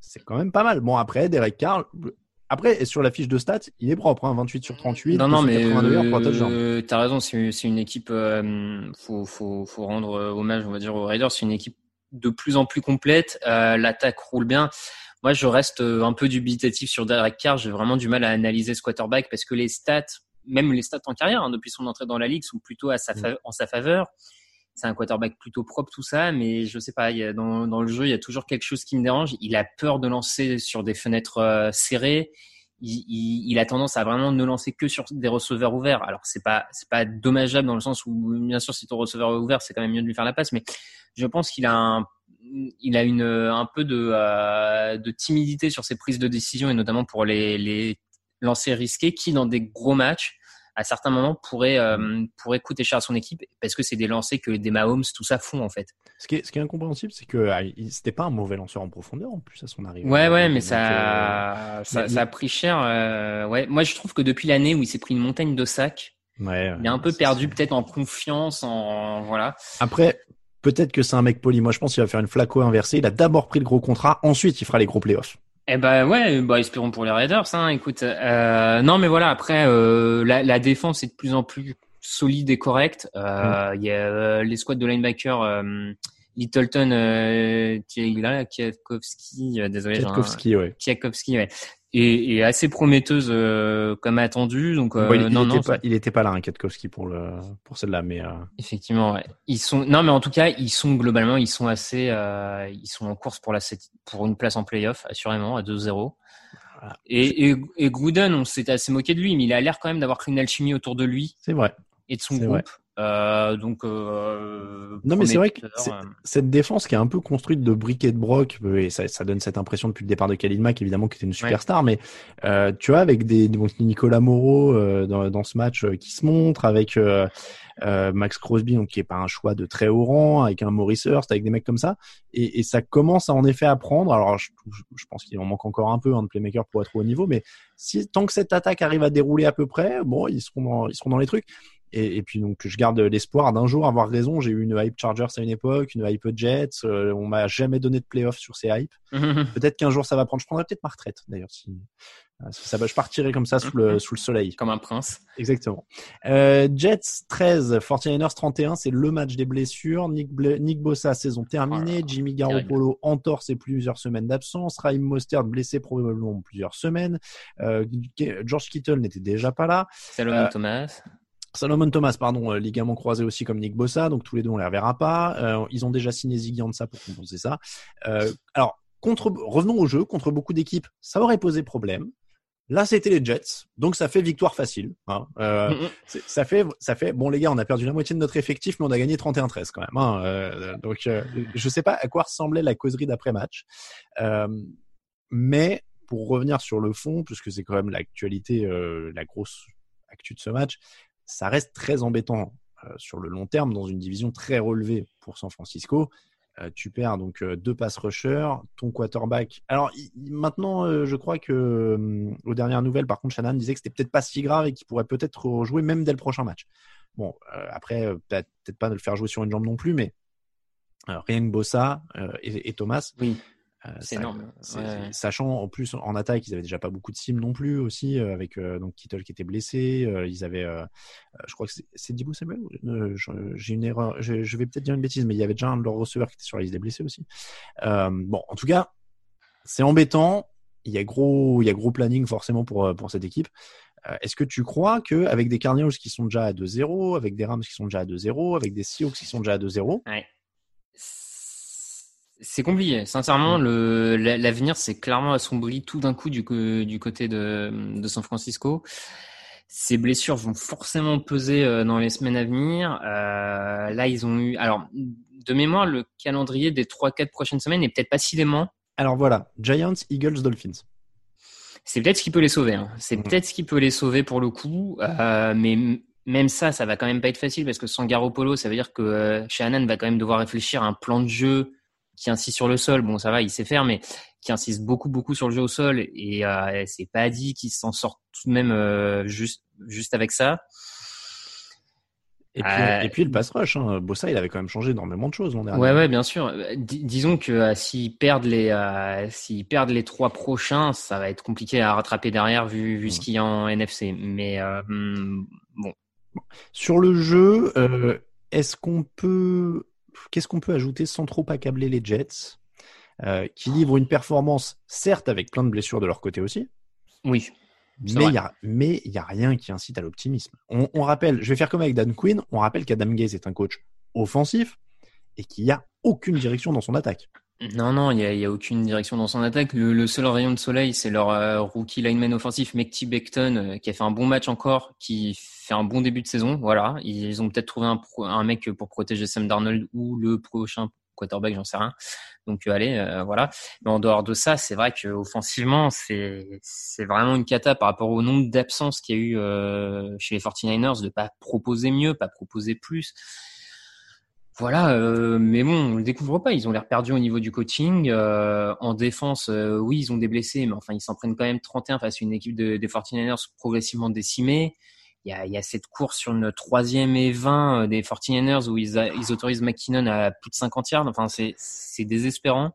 C'est quand même pas mal. Bon, après, Derek Carr, après, sur la fiche de stats, il est propre, hein, 28 sur 38, Non, non, mais 282 yards, trois touchdowns. euh, t'as raison, c'est une équipe, euh, faut, faut, faut rendre euh, hommage, on va dire, aux Raiders. C'est une équipe de plus en plus complète. Euh, L'attaque roule bien. Moi, je reste euh, un peu dubitatif sur Derek Carr. J'ai vraiment du mal à analyser ce quarterback parce que les stats, même les stats en carrière, hein, depuis son entrée dans la ligue, sont plutôt à sa fa- en sa faveur. C'est un quarterback plutôt propre, tout ça, mais je sais pas, il y a, dans, dans le jeu, il y a toujours quelque chose qui me dérange. Il a peur de lancer sur des fenêtres euh, serrées il, il, il a tendance à vraiment ne lancer que sur des receveurs ouverts. Alors c'est pas c'est pas dommageable dans le sens où bien sûr si ton receveur est ouvert c'est quand même mieux de lui faire la passe, mais je pense qu'il a un il a une un peu de euh, de timidité sur ses prises de décision et notamment pour les les lancers risqués qui dans des gros matchs à certains moments pourrait euh, pourrait coûter cher à son équipe parce que c'est des lancers que des Mahomes tout ça font en fait. Ce qui est, ce qui est incompréhensible, c'est que ah, c'était pas un mauvais lanceur en profondeur en plus à son arrivée. Ouais ouais, Donc, mais euh, ça ça, mais- ça a pris cher. euh, ouais, moi je trouve que depuis l'année où il s'est pris une montagne de sacs, ouais, il est un peu perdu peut-être en confiance, en voilà. Après, peut-être que c'est un mec poli. Moi, je pense qu'il va faire une flaco inversée. Il a d'abord pris le gros contrat, ensuite il fera les gros playoffs. Eh ben ouais, bah espérons pour les Raiders. Hein, écoute, euh, non mais voilà. Après, euh, la, la défense est de plus en plus solide et correcte. Euh, Il y a euh, les squads de linebacker, euh, Littleton, euh, Kwiatkowski, euh, désolé, Kwiatkowski, ouais. Kwiatkowski, ouais, et, et assez prometteuse euh, comme attendu. Donc euh, Bon, il, il non était pas, il était pas là, hein, Kwiatkowski, pour le pour celle-là, mais euh, effectivement, ouais. ils sont non mais en tout cas ils sont globalement ils sont assez euh, ils sont en course pour la pour une place en playoff assurément à 2-0. Voilà. Et, et, et Gruden, on s'était assez moqué de lui, mais il a l'air quand même d'avoir créé une alchimie autour de lui c'est vrai. et de son groupe. Euh, donc, euh, Non, mais c'est vrai que cette défense qui est un peu construite de briques et de broc, et ça, ça donne cette impression depuis le départ de Khalil Mack, évidemment, qui était une superstar, mais euh, tu vois, avec des Nicolas Moreau euh, dans, dans ce match euh, qui se montre, avec euh, Max Crosby, donc qui est pas un choix de très haut rang, avec un Maurice Hurst, avec des mecs comme ça, et, et ça commence à en effet à prendre. Alors, je, je- je pense qu'il en manque encore un peu hein, de playmaker pour être au haut niveau, mais si tant que cette attaque arrive à dérouler à peu près, bon, ils seront dans, ils seront dans les trucs. Et, et puis donc je garde l'espoir d'un jour avoir raison. J'ai eu une hype Chargers à une époque, une hype Jets. euh, on m'a jamais donné de playoff sur ces hypes. Peut-être qu'un jour ça va prendre. Je prendrai peut-être ma retraite d'ailleurs si, euh, ça va. Je partirai comme ça sous le sous le soleil. comme un prince. Exactement. Euh, Jets 13, 49ers 31, c'est le match des blessures. Nick, Nick Bossa, saison terminée. Oh là, Jimmy Garoppolo, entorse et plusieurs semaines d'absence. Raheem Mostert, blessé probablement plusieurs semaines. Euh, George Kittle n'était déjà pas là. Salomon Euh, Thomas. Salomon Thomas, pardon, euh, ligament croisé aussi comme Nick Bossa, donc tous les deux on les reverra pas. Euh, ils ont déjà signé Ziggy Ansah pour compenser ça. Euh, alors, contre, revenons au jeu, contre beaucoup d'équipes, ça aurait posé problème. Là, c'était les Jets, donc ça fait victoire facile. Hein. Euh, c'est- ça fait, ça fait. Bon, les gars, on a perdu la moitié de notre effectif, mais on a gagné 31-13 quand même. Hein. Donc, je sais pas à quoi ressemblait la causerie d'après-match, euh, mais pour revenir sur le fond, puisque c'est quand même l'actualité, la grosse actu de ce match, ça reste très embêtant euh, sur le long terme dans une division très relevée pour San Francisco. Euh, tu perds donc euh, deux pass rushers, ton quarterback. Alors maintenant, je crois que euh, aux dernières nouvelles, par contre, Shannon disait que c'était peut-être pas si grave et qu'il pourrait peut-être rejouer même dès le prochain match. Bon, après, peut-être pas de le faire jouer sur une jambe non plus, mais rien que Bossa et, et Thomas. Oui. Euh, C'est énorme. Ouais. Sachant en plus en attaque, ils avaient déjà pas beaucoup de cimes non plus aussi, euh, avec euh, donc Kittle qui était blessé. ils avaient, je crois que c'est- Dibou Samuel. J'ai une erreur. Je, je vais peut-être dire une bêtise, mais il y avait déjà un de leurs receveurs qui était sur la liste des blessés aussi. Bon, en tout cas, c'est embêtant. Il y a gros, il y a gros planning forcément pour pour cette équipe. Est-ce que tu crois que avec des Cardinals qui sont déjà à 2-0, avec des Rams qui sont déjà à 2-0, avec des Seahawks qui sont déjà à 2-0, Ouais. C'est compliqué. Sincèrement, Mm. le l'avenir s'est clairement assombri tout d'un coup du, côté de, de San Francisco. Ces blessures vont forcément peser euh, dans les semaines à venir. Euh, là, ils ont eu. Alors, de mémoire, le calendrier des 3-4 prochaines semaines n'est peut-être pas si dément. alors voilà, Giants, Eagles, Dolphins. C'est peut-être ce qui peut les sauver. hein. C'est Mhm. peut-être ce qui peut les sauver pour le coup. Euh, mais même ça, ça va quand même pas être facile parce que sans Garoppolo, ça veut dire que euh, Shanahan va quand même devoir réfléchir à un plan de jeu qui insiste sur le sol. Bon, ça va, il sait faire, mais qui insiste beaucoup, beaucoup sur le jeu au sol. Et euh, c'est pas dit qu'il s'en sort tout de même euh, juste, juste avec ça. Et puis, Euh, et puis le pass rush, hein. Bossa, il avait quand même changé énormément de choses l'an dernier. Ouais, ouais, bien sûr. Dis- disons que euh, s'ils perdent les, euh, s'ils perdent les trois prochains, ça va être compliqué à rattraper derrière vu, vu ce qu'il y a en NFC. Mais euh, hum, bon, Sur le jeu, est-ce qu'on peut, qu'est-ce qu'on peut ajouter sans trop accabler les Jets, euh, qui livrent une performance, certes avec plein de blessures de leur côté aussi, oui. Mais il y a, rien qui incite à l'optimisme. On, on rappelle, je vais faire comme avec Dan Quinn, on rappelle qu'Adam Gaze est un coach offensif et qu'il n'y a aucune direction dans son attaque. Non, non, il y a, y a aucune direction dans son attaque. Le, le seul rayon de soleil, c'est leur euh, rookie lineman offensif, Mekti Becton, euh, qui a fait un bon match encore, qui fait un bon début de saison. Voilà, ils ont peut-être trouvé un, pro- un mec pour protéger Sam Darnold ou le prochain quarterback, j'en sais rien. Donc euh, allez, euh, voilà. Mais en dehors de ça, c'est vrai que offensivement, c'est c'est vraiment une cata par rapport au nombre d'absences qu'il y a eu euh, chez les 49ers de pas proposer mieux, pas proposer plus. Voilà, euh, mais bon, on le découvre pas. Ils ont l'air perdus au niveau du coaching. Euh, en défense, euh, oui, ils ont des blessés, mais enfin, ils s'en prennent quand même 31 face à une équipe de, des 49ers progressivement décimée. Il y a, il y a cette course sur une troisième et 20 des 49ers où ils, a, ils autorisent McKinnon à plus de 50 yards. Enfin, c'est, désespérant.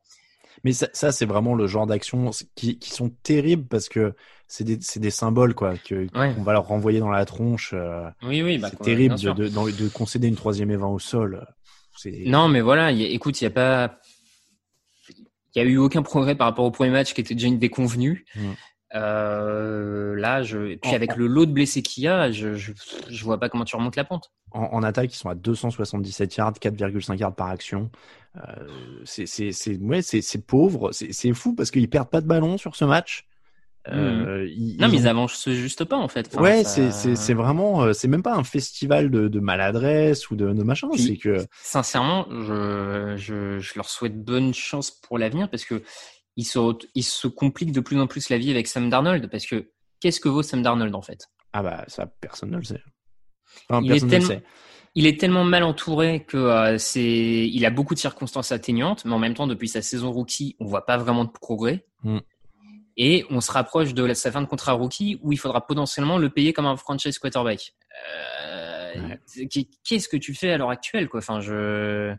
Mais ça, ça c'est vraiment le genre d'actions qui, qui sont terribles parce que c'est des, symboles quoi Ouais. qu'on va leur renvoyer dans la tronche. Oui, oui, bah, c'est terrible de, de concéder une troisième et 20 au sol. Non, mais voilà, il y a- écoute, il y a pas, il a eu aucun progrès par rapport au premier match qui était déjà une déconvenue. Euh, là, je, et puis En- avec le lot de blessés qu'il y a, je, je, je vois pas comment tu remontes la pente. en, en attaque, ils sont à 277 yards, 4,5 yards par action. Euh, c'est ouais, pauvre, c'est c'est fou parce qu'ils perdent pas de ballon sur ce match. Euh, ils- Hmm. Non, ils mais ils avancent juste pas en fait. Enfin, ouais, ça- c'est vraiment, euh, c'est même pas un festival de, de maladresse ou de, de machin. Puis, C'est que Sincèrement, je, je, je leur souhaite bonne chance pour l'avenir parce que ils se, ils se compliquent de plus en plus la vie avec Sam Darnold parce que qu'est-ce que vaut Sam Darnold en fait? Ah bah ça personne ne le sait. Enfin, il est, tellement, sait. il est tellement mal entouré que euh, c'est, il a beaucoup de circonstances atteignantes, mais en même temps, depuis sa saison rookie, on voit pas vraiment de progrès. Mm. Et on se rapproche de sa fin de contrat rookie où il faudra potentiellement le payer comme un franchise quarterback. Euh, Ouais. Qu'est-ce que tu fais à l'heure actuelle, quoi? Enfin, je.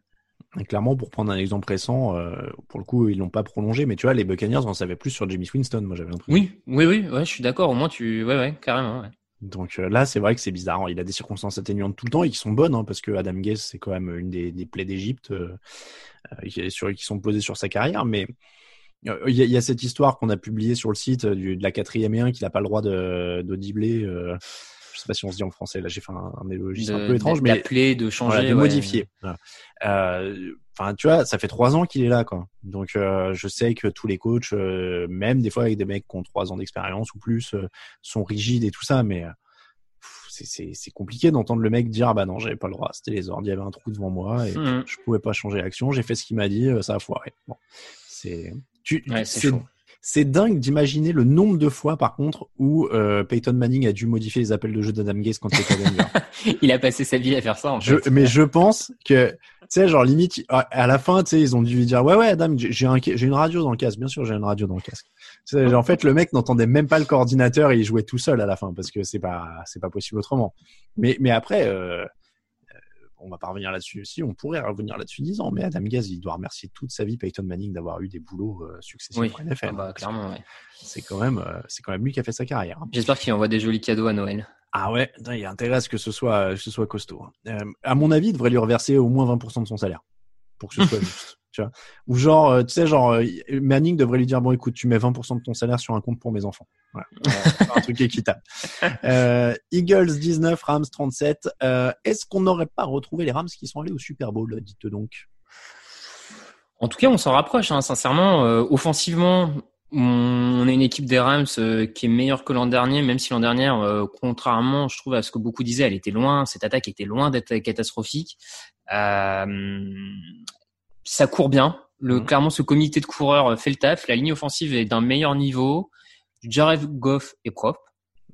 Et clairement, pour prendre un exemple récent, euh, pour le coup, ils l'ont pas prolongé, mais tu vois, les Buccaneers en savaient plus sur James Winston, moi j'avais l'impression. Oui, oui, oui, ouais, je suis d'accord. Au moins, tu, ouais, ouais, carrément. Ouais. Donc euh, là, c'est vrai que c'est bizarre. Il a des circonstances atténuantes tout le temps et qui sont bonnes, hein, parce que Adam Gase, c'est quand même une des, des plaies d'Égypte euh, qui, qui sont posées sur sa carrière. Mais il y, a, il y a cette histoire qu'on a publiée sur le site euh, du, de la quatrième et un qu'il n'a pas le droit de, de dibler. Euh, je sais pas si on se dit en français. Là, j'ai fait un, un néologisme un peu étrange, mais D'appeler, de changer, voilà, de ouais. modifier. Voilà. Euh, Enfin, tu vois, ça fait trois ans qu'il est là, quoi. Donc, euh, je sais que tous les coachs, euh, même des fois avec des mecs qui ont trois ans d'expérience ou plus, euh, sont rigides et tout ça, mais euh, c'est- compliqué d'entendre le mec dire, ah bah non, j'avais pas le droit, c'était les ordres, il y avait un trou devant moi et Mhm. je pouvais pas changer l'action, j'ai fait ce qu'il m'a dit, euh, ça a foiré. Bon, c'est, tu, Ouais, c'est c'est dingue d'imaginer le nombre de fois, par contre, où euh, Peyton Manning a dû modifier les appels de jeu d'Adam Gaze quand il était à Denver. Il a passé sa vie à faire ça, en Je, fait. mais je pense que, tu sais, genre limite, à la fin, tu sais, ils ont dû lui dire, ouais, ouais, Adam, j'ai un, j'ai une radio dans le casque. Bien sûr, j'ai une radio dans le casque. En fait, le mec n'entendait même pas le coordinateur et il jouait tout seul à la fin parce que c'est pas, c'est pas possible autrement. Mais, mais après, euh, on va pas revenir là-dessus. Si, on pourrait revenir là-dessus dix ans. Mais Adam Gaz, il doit remercier toute sa vie Peyton Manning d'avoir eu des boulots euh, successifs Oui, NFL. Ah bah, clairement, ouais. C'est quand même, euh, c'est quand même lui qui a fait sa carrière. J'espère qu'il envoie des jolis cadeaux à Noël. Ah ouais, il a intérêt à ce que ce soit, que ce soit costaud. hein. Euh, à mon avis, il devrait lui reverser au moins 20% de son salaire pour que ce soit juste. Tu vois Ou genre, euh, tu sais, genre, euh, Manning devrait lui dire bon, écoute, tu mets 20% de ton salaire sur un compte pour mes enfants. Voilà, faire un truc équitable. Euh, Eagles 19, Rams 37. Euh, Est-ce qu'on n'aurait pas retrouvé les Rams qui sont allés au Super Bowl Dites donc? En tout cas, on s'en rapproche, hein, sincèrement. Euh, offensivement, on a une équipe des Rams euh, qui est meilleure que l'an dernier, même si l'an dernier, euh, contrairement, je trouve, à ce que beaucoup disaient, elle était loin, cette attaque était loin d'être catastrophique. Euh, ça court bien. Le, Mhm. Clairement, ce comité de coureurs fait le taf. La ligne offensive est d'un meilleur niveau. Jared Goff est propre.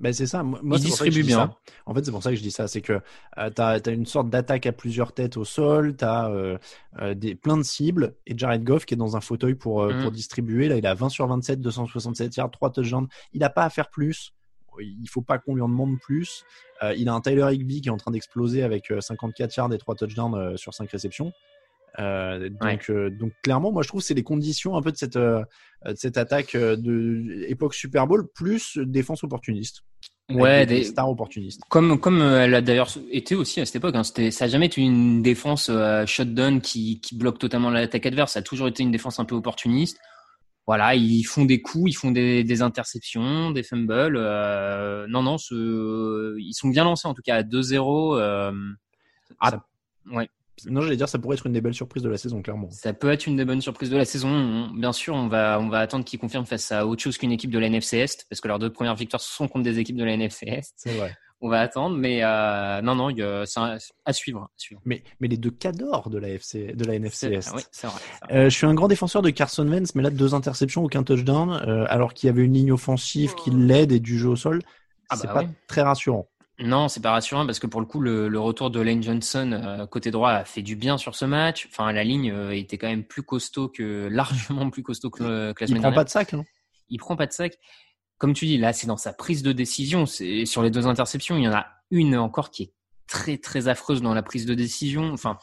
Ben c'est ça. Moi, Il pour distribue dis bien. ça. En fait, c'est pour ça que je dis ça. C'est que euh, t'as as une sorte d'attaque à plusieurs têtes au sol. T'as euh, euh, des plein de cibles et Jared Goff qui est dans un fauteuil pour euh, Mhm. pour distribuer. Là, il a 20 sur 27, 267 yards, 3 touchdowns. Il a pas à faire plus. Il faut pas qu'on lui en demande plus. Euh, il a un Tyler Higby qui est en train d'exploser avec euh, 54 yards et 3 touchdowns euh, sur 5 réceptions. Euh, donc, euh, donc clairement, moi je trouve que c'est les conditions un peu de cette euh, de cette attaque de époque Super Bowl plus défense opportuniste. Ouais, des, des- stars opportunistes. Comme comme elle a d'ailleurs été aussi à cette époque. Hein, ça a jamais été une défense shutdown qui qui bloque totalement l'attaque adverse. Ça a toujours été une défense un peu opportuniste. Voilà, ils font des coups, ils font des, des interceptions, des fumbles. Non, non, ce, ils sont bien lancés en tout cas à 2-0. Euh, ah, ouais. Non, j'allais dire ça pourrait être une des belles surprises de la saison, clairement. Ça peut être une des bonnes surprises de la saison. On- bien sûr, on va, on va attendre qu'ils confirment face à autre chose qu'une équipe de la NFC Est, parce que leurs deux premières victoires sont contre des équipes de la NFC Est. C'est vrai. on va attendre, mais euh, non, non, c'est à suivre, Mais, mais les deux cadors de la, FC, de la NFC Est. Oui, c'est vrai. Euh, je suis un grand défenseur de Carson Wentz, mais là, deux interceptions, aucun touchdown, euh, alors qu'il y avait une ligne offensive qui l'aide et du jeu au sol. Ah c'est bah pas très rassurant. Non, c'est pas rassurant parce que pour le coup, le, retour de Lane Johnson euh, côté droit a fait du bien sur ce match. Enfin, la ligne euh, était quand même plus costaud que largement plus costaud que, que la semaine dernière. Il prend pas de sac. Hein il prend pas de sac comme tu dis, là, c'est dans sa prise de décision. C'est sur les deux interceptions, il y en a une encore qui est très très affreuse dans la prise de décision. Enfin,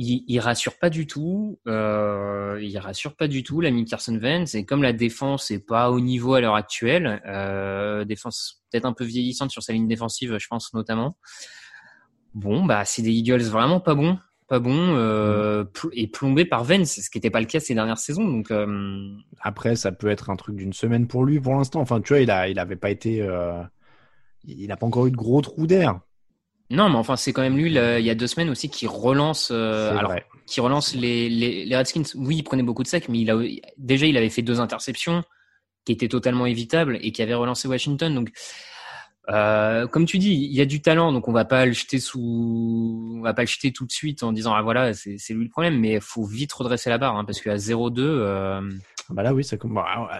il, il rassure pas du tout. Euh, il rassure pas du tout l'ami Carson Wentz. Et comme la défense est pas au niveau à l'heure actuelle, euh, défense peut-être un peu vieillissante sur sa ligne défensive, je pense notamment. Bon, bah c'est des Eagles vraiment pas bons pas bon euh, et plombé par Vence, ce qui n'était pas le cas ces dernières saisons. Donc après, ça peut être un truc d'une semaine pour lui pour l'instant. Enfin, tu vois, il a, il avait pas été, il n'a pas encore eu de gros trous d'air. Non, mais enfin, c'est quand même lui, il y a deux semaines aussi, qui relance, alors, qui relance les, les, les, Redskins. Oui, il prenait beaucoup de sacs, mais il a, déjà, il avait fait deux interceptions qui étaient totalement évitables et qui avaient relancé Washington. Donc, euh, comme tu dis, il y a du talent, donc on va pas le jeter sous, on va pas le jeter tout de suite en disant ah voilà c'est lui le problème, mais il faut vite redresser la barre hein, parce qu'à 0-2. Euh... Bah là oui, ça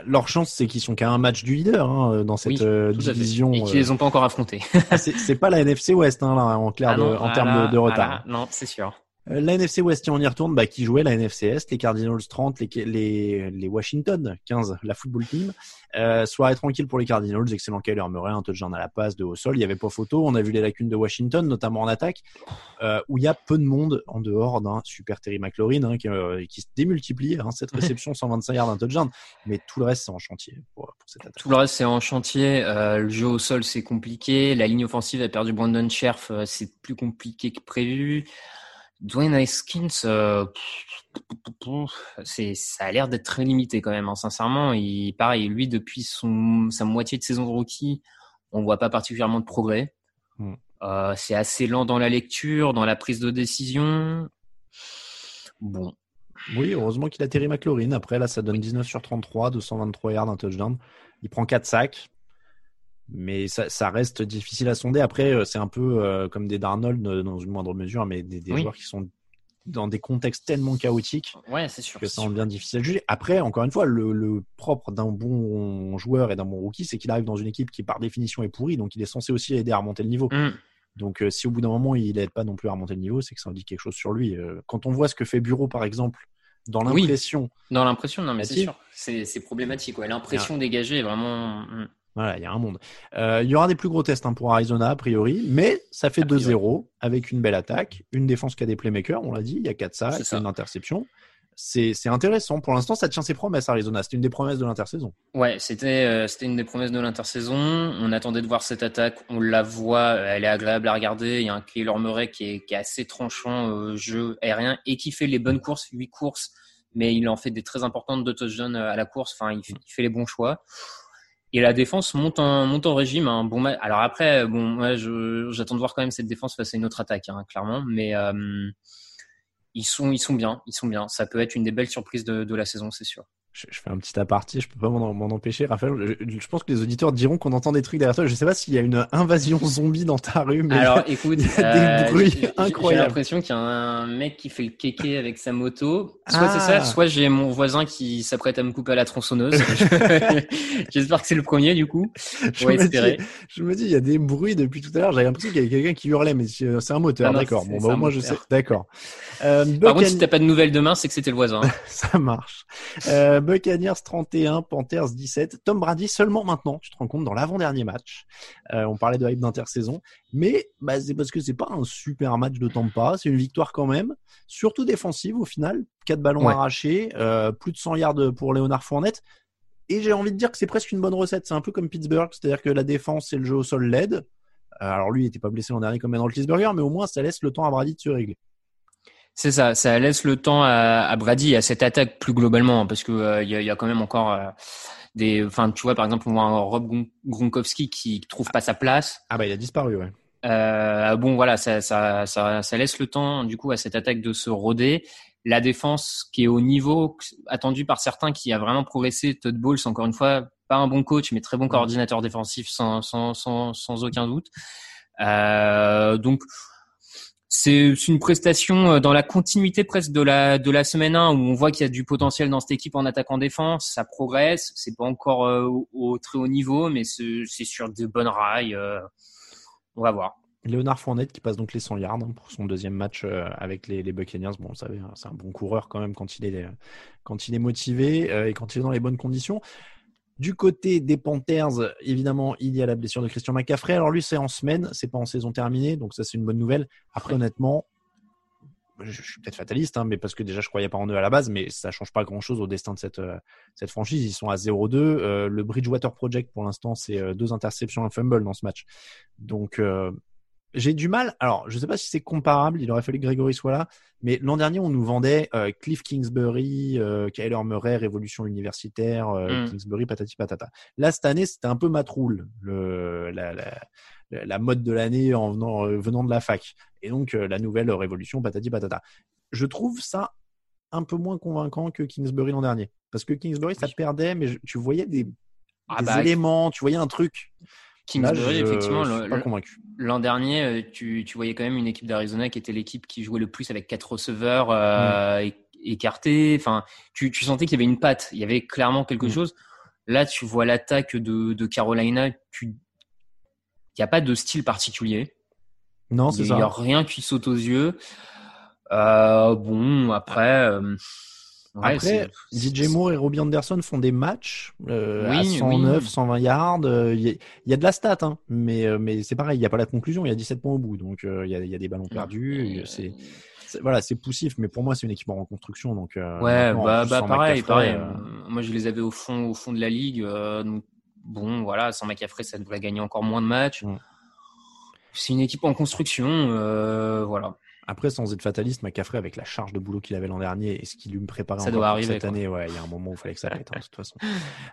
leur chance c'est qu'ils sont qu'à un match du leader hein, dans cette euh, division et qu'ils les ont pas encore affrontés. Ah, c'est pas la NFC West hein, là en clair ah en ah termes de, retard. non, c'est sûr. Euh, la NFC West, on y retourne, bah, qui jouait la NFC Est, les Cardinals 30, les, les, les Washington 15, la football team. Euh, soirée tranquille pour les Cardinals, excellent Kyler Murray, un touchdown à la passe de haut sol, il y avait pas photo, on a vu les lacunes de Washington, notamment en attaque, euh, où il y a peu de monde en dehors d'un super Terry McLaurin hein, qui, euh, qui, se démultiplie, hein, cette réception 125 yards, un touchdown, mais tout le reste c'est en chantier pour, pour, cette attaque. Tout le reste c'est en chantier, le jeu au sol c'est compliqué, la ligne offensive a perdu Brandon Scherf, c'est plus compliqué que prévu. Dwayne Haskins, euh, c'est, ça a l'air d'être très limité quand même. Hein. Sincèrement, il, pareil, lui depuis son, sa moitié de saison de rookie, on voit pas particulièrement de progrès. Hmm. Euh, c'est assez lent dans la lecture, dans la prise de décision. Bon. Oui, heureusement qu'il a Terry McLaurin. Après, là, ça donne 19 sur 33, 223 yards, un touchdown. Il prend 4 sacs mais ça, ça, reste difficile à sonder. Après, euh, c'est un peu euh, comme des Darnold euh, dans une moindre mesure, mais des, des joueurs qui sont dans des contextes tellement chaotiques ouais, c'est sûr, que ça rend bien difficile à juger. Après, encore une fois, le, le propre d'un bon joueur et d'un bon rookie, c'est qu'il arrive dans une équipe qui, par définition, est pourrie, donc il est censé aussi aider à remonter le niveau. Mm. Donc, si au bout d'un moment, il n'aide pas non plus à remonter le niveau, c'est que ça en dit quelque chose sur lui. quand on voit ce que fait Bureau, par exemple, dans l'impression. dans l'impression, non, mais c'est sûr. C'est problématique. Ouais. L'impression dégagée est vraiment. Voilà, il y a un monde. Euh, il y aura des plus gros tests hein, pour Arizona, a priori, mais ça fait 2-0 avec une belle attaque, une défense qui a des playmakers, on l'a dit, il y a 4 sacs, une interception. C'est intéressant. Pour l'instant, ça tient ses promesses, Arizona. C'était une des promesses de l'intersaison. Ouais, c'était euh, une des promesses de l'intersaison. On attendait de voir cette attaque. On la voit, elle est agréable à regarder. Il y a un Kyler Murray qui est, qui est assez tranchant au jeu aérien et qui fait les bonnes courses, 8 courses, mais il en fait des très importantes de touchdowns à la course. Enfin, il fait les bons choix. Et la défense monte en, monte en régime. Un bon Alors après, bon, moi, j'attends de voir quand même cette défense face à une autre attaque, hein, clairement. Mais euh, ils sont, ils sont bien, ils sont bien. Ça peut être une des belles surprises de la saison, c'est sûr je, fais un petit aparté, je peux pas m'en empêcher, Raphaël. Je, pense que les auditeurs diront qu'on entend des trucs derrière toi. Je sais pas s'il y a une invasion zombie dans ta rue, mais alors écoute, il y a des euh, bruits incroyables. J'ai l'impression qu'il y a un mec qui fait le kéké avec sa moto. Soit c'est ça, ah. soit j'ai mon voisin qui s'apprête à me couper à la tronçonneuse. J'espère que c'est le premier du coup. Je me, dis, je me dis, il y a des bruits depuis tout à l'heure. J'avais l'impression qu'il y avait quelqu'un qui hurlait, mais c'est un moteur, ah d'accord. Bon, bah, moi je sais. D'accord. Euh, Par contre, si t'as pas de nouvelles demain, c'est que c'était le voisin. ça marche. Euh, Buccaneers 31, Panthers 17. Tom Brady seulement maintenant, tu te rends compte, dans l'avant-dernier match. Euh, on parlait de hype d'intersaison. Mais bah, c'est parce que c'est pas un super match de Tampa. C'est une victoire quand même, surtout défensive au final. Quatre ballons arrachés, euh, plus de 100 yards pour Léonard Fournette. Et j'ai envie de dire que c'est presque une bonne recette. C'est un peu comme Pittsburgh, c'est-à-dire que la défense et le jeu au sol l'aident. Euh, alors lui, il n'était pas blessé l'an dernier comme Roethlisberger, mais au moins ça laisse le temps à Brady de se régler. C'est ça, ça laisse le temps à, à, Brady et à cette attaque plus globalement, parce que il euh, y, a, quand même encore euh, des, enfin tu vois par exemple on voit un Rob Gronkowski qui trouve pas sa place. Ah bah il a disparu ouais. Euh, bon voilà, ça, ça, ça, ça, laisse le temps du coup à cette attaque de se roder. La défense qui est au niveau attendu par certains, qui a vraiment progressé. Todd Bowles encore une fois, pas un bon coach mais très bon coordinateur défensif sans, sans, sans, sans aucun doute. Euh, donc c'est une prestation euh, dans la continuité presque de la de la semaine 1 où on voit qu'il y a du potentiel dans cette équipe en attaque en défense, ça progresse, c'est pas encore euh, au, très haut niveau mais c'est sur de bonnes rails. on va voir. Léonard Fournette qui passe donc les 100 yards hein, pour son deuxième match avec les, les Buccaneers. Bon, vous savez, hein, c'est un bon coureur quand même quand il est, quand il est motivé et quand il est dans les bonnes conditions. Du côté des Panthers, évidemment, il y a la blessure de Christian McCaffrey. Alors lui, c'est en semaine, c'est pas en saison terminée, donc ça c'est une bonne nouvelle. Après, honnêtement, je, suis peut-être fataliste, hein, mais parce que déjà je croyais pas en eux à la base, mais ça change pas grand-chose au destin de cette euh, cette franchise. Ils sont à 0-2. Euh, le Bridgewater Project pour l'instant, c'est euh, deux interceptions, un fumble dans ce match. Donc j'ai du mal. Alors, je ne sais pas si c'est comparable. Il aurait fallu que Grégory soit là. Mais l'an dernier, on nous vendait euh, Cliff Kingsbury, euh, Kyler Murray, Révolution universitaire, euh, mm. Kingsbury, patati patata. Là, cette année, c'était un peu matroule, le, la, la, la mode de l'année en venant, euh, venant de la fac. Et donc, la nouvelle Révolution, patati patata. Je trouve ça un peu moins convaincant que Kingsbury l'an dernier. Parce que Kingsbury, ça perdait, mais tu voyais des, ah bah, éléments, tu voyais un truc. Kingsbury, effectivement, l'an dernier, euh, tu, tu, voyais quand même une équipe d'Arizona qui était l'équipe qui jouait le plus avec quatre receveurs euh, mm. écartés. Enfin, tu, tu sentais qu'il y avait une patte, il y avait clairement quelque mm. chose. Là, tu vois l'attaque de, de Carolina, il n'y a pas de style particulier. Non, c'est ça. Il n'y a rien qui saute aux yeux. Euh, bon, après. Euh, après, DJ Moore et Robbie Anderson font des matchs euh, à 109, 120 yards. Euh, il y, a de la stat, hein, mais, euh, mais c'est pareil, il n'y a pas la conclusion, il y a 17 points au bout. Donc il y, a, y, a, des ballons perdus. C'est voilà, c'est poussif, mais pour moi, c'est une équipe en reconstruction. Donc, ouais, bah, bah pareil, pareil. Moi, je les avais au fond, au fond de la ligue. donc, bon, voilà, sans McCaffrey, ça devrait gagner encore moins de matchs. C'est une équipe en construction, voilà. Après, sans être fataliste, McCaffrey, avec la charge de boulot qu'il avait l'an dernier et ce qu'il lui me préparait ça doit arriver, cette année, ouais, il y a un moment où il fallait que ça pète, hein, de toute façon.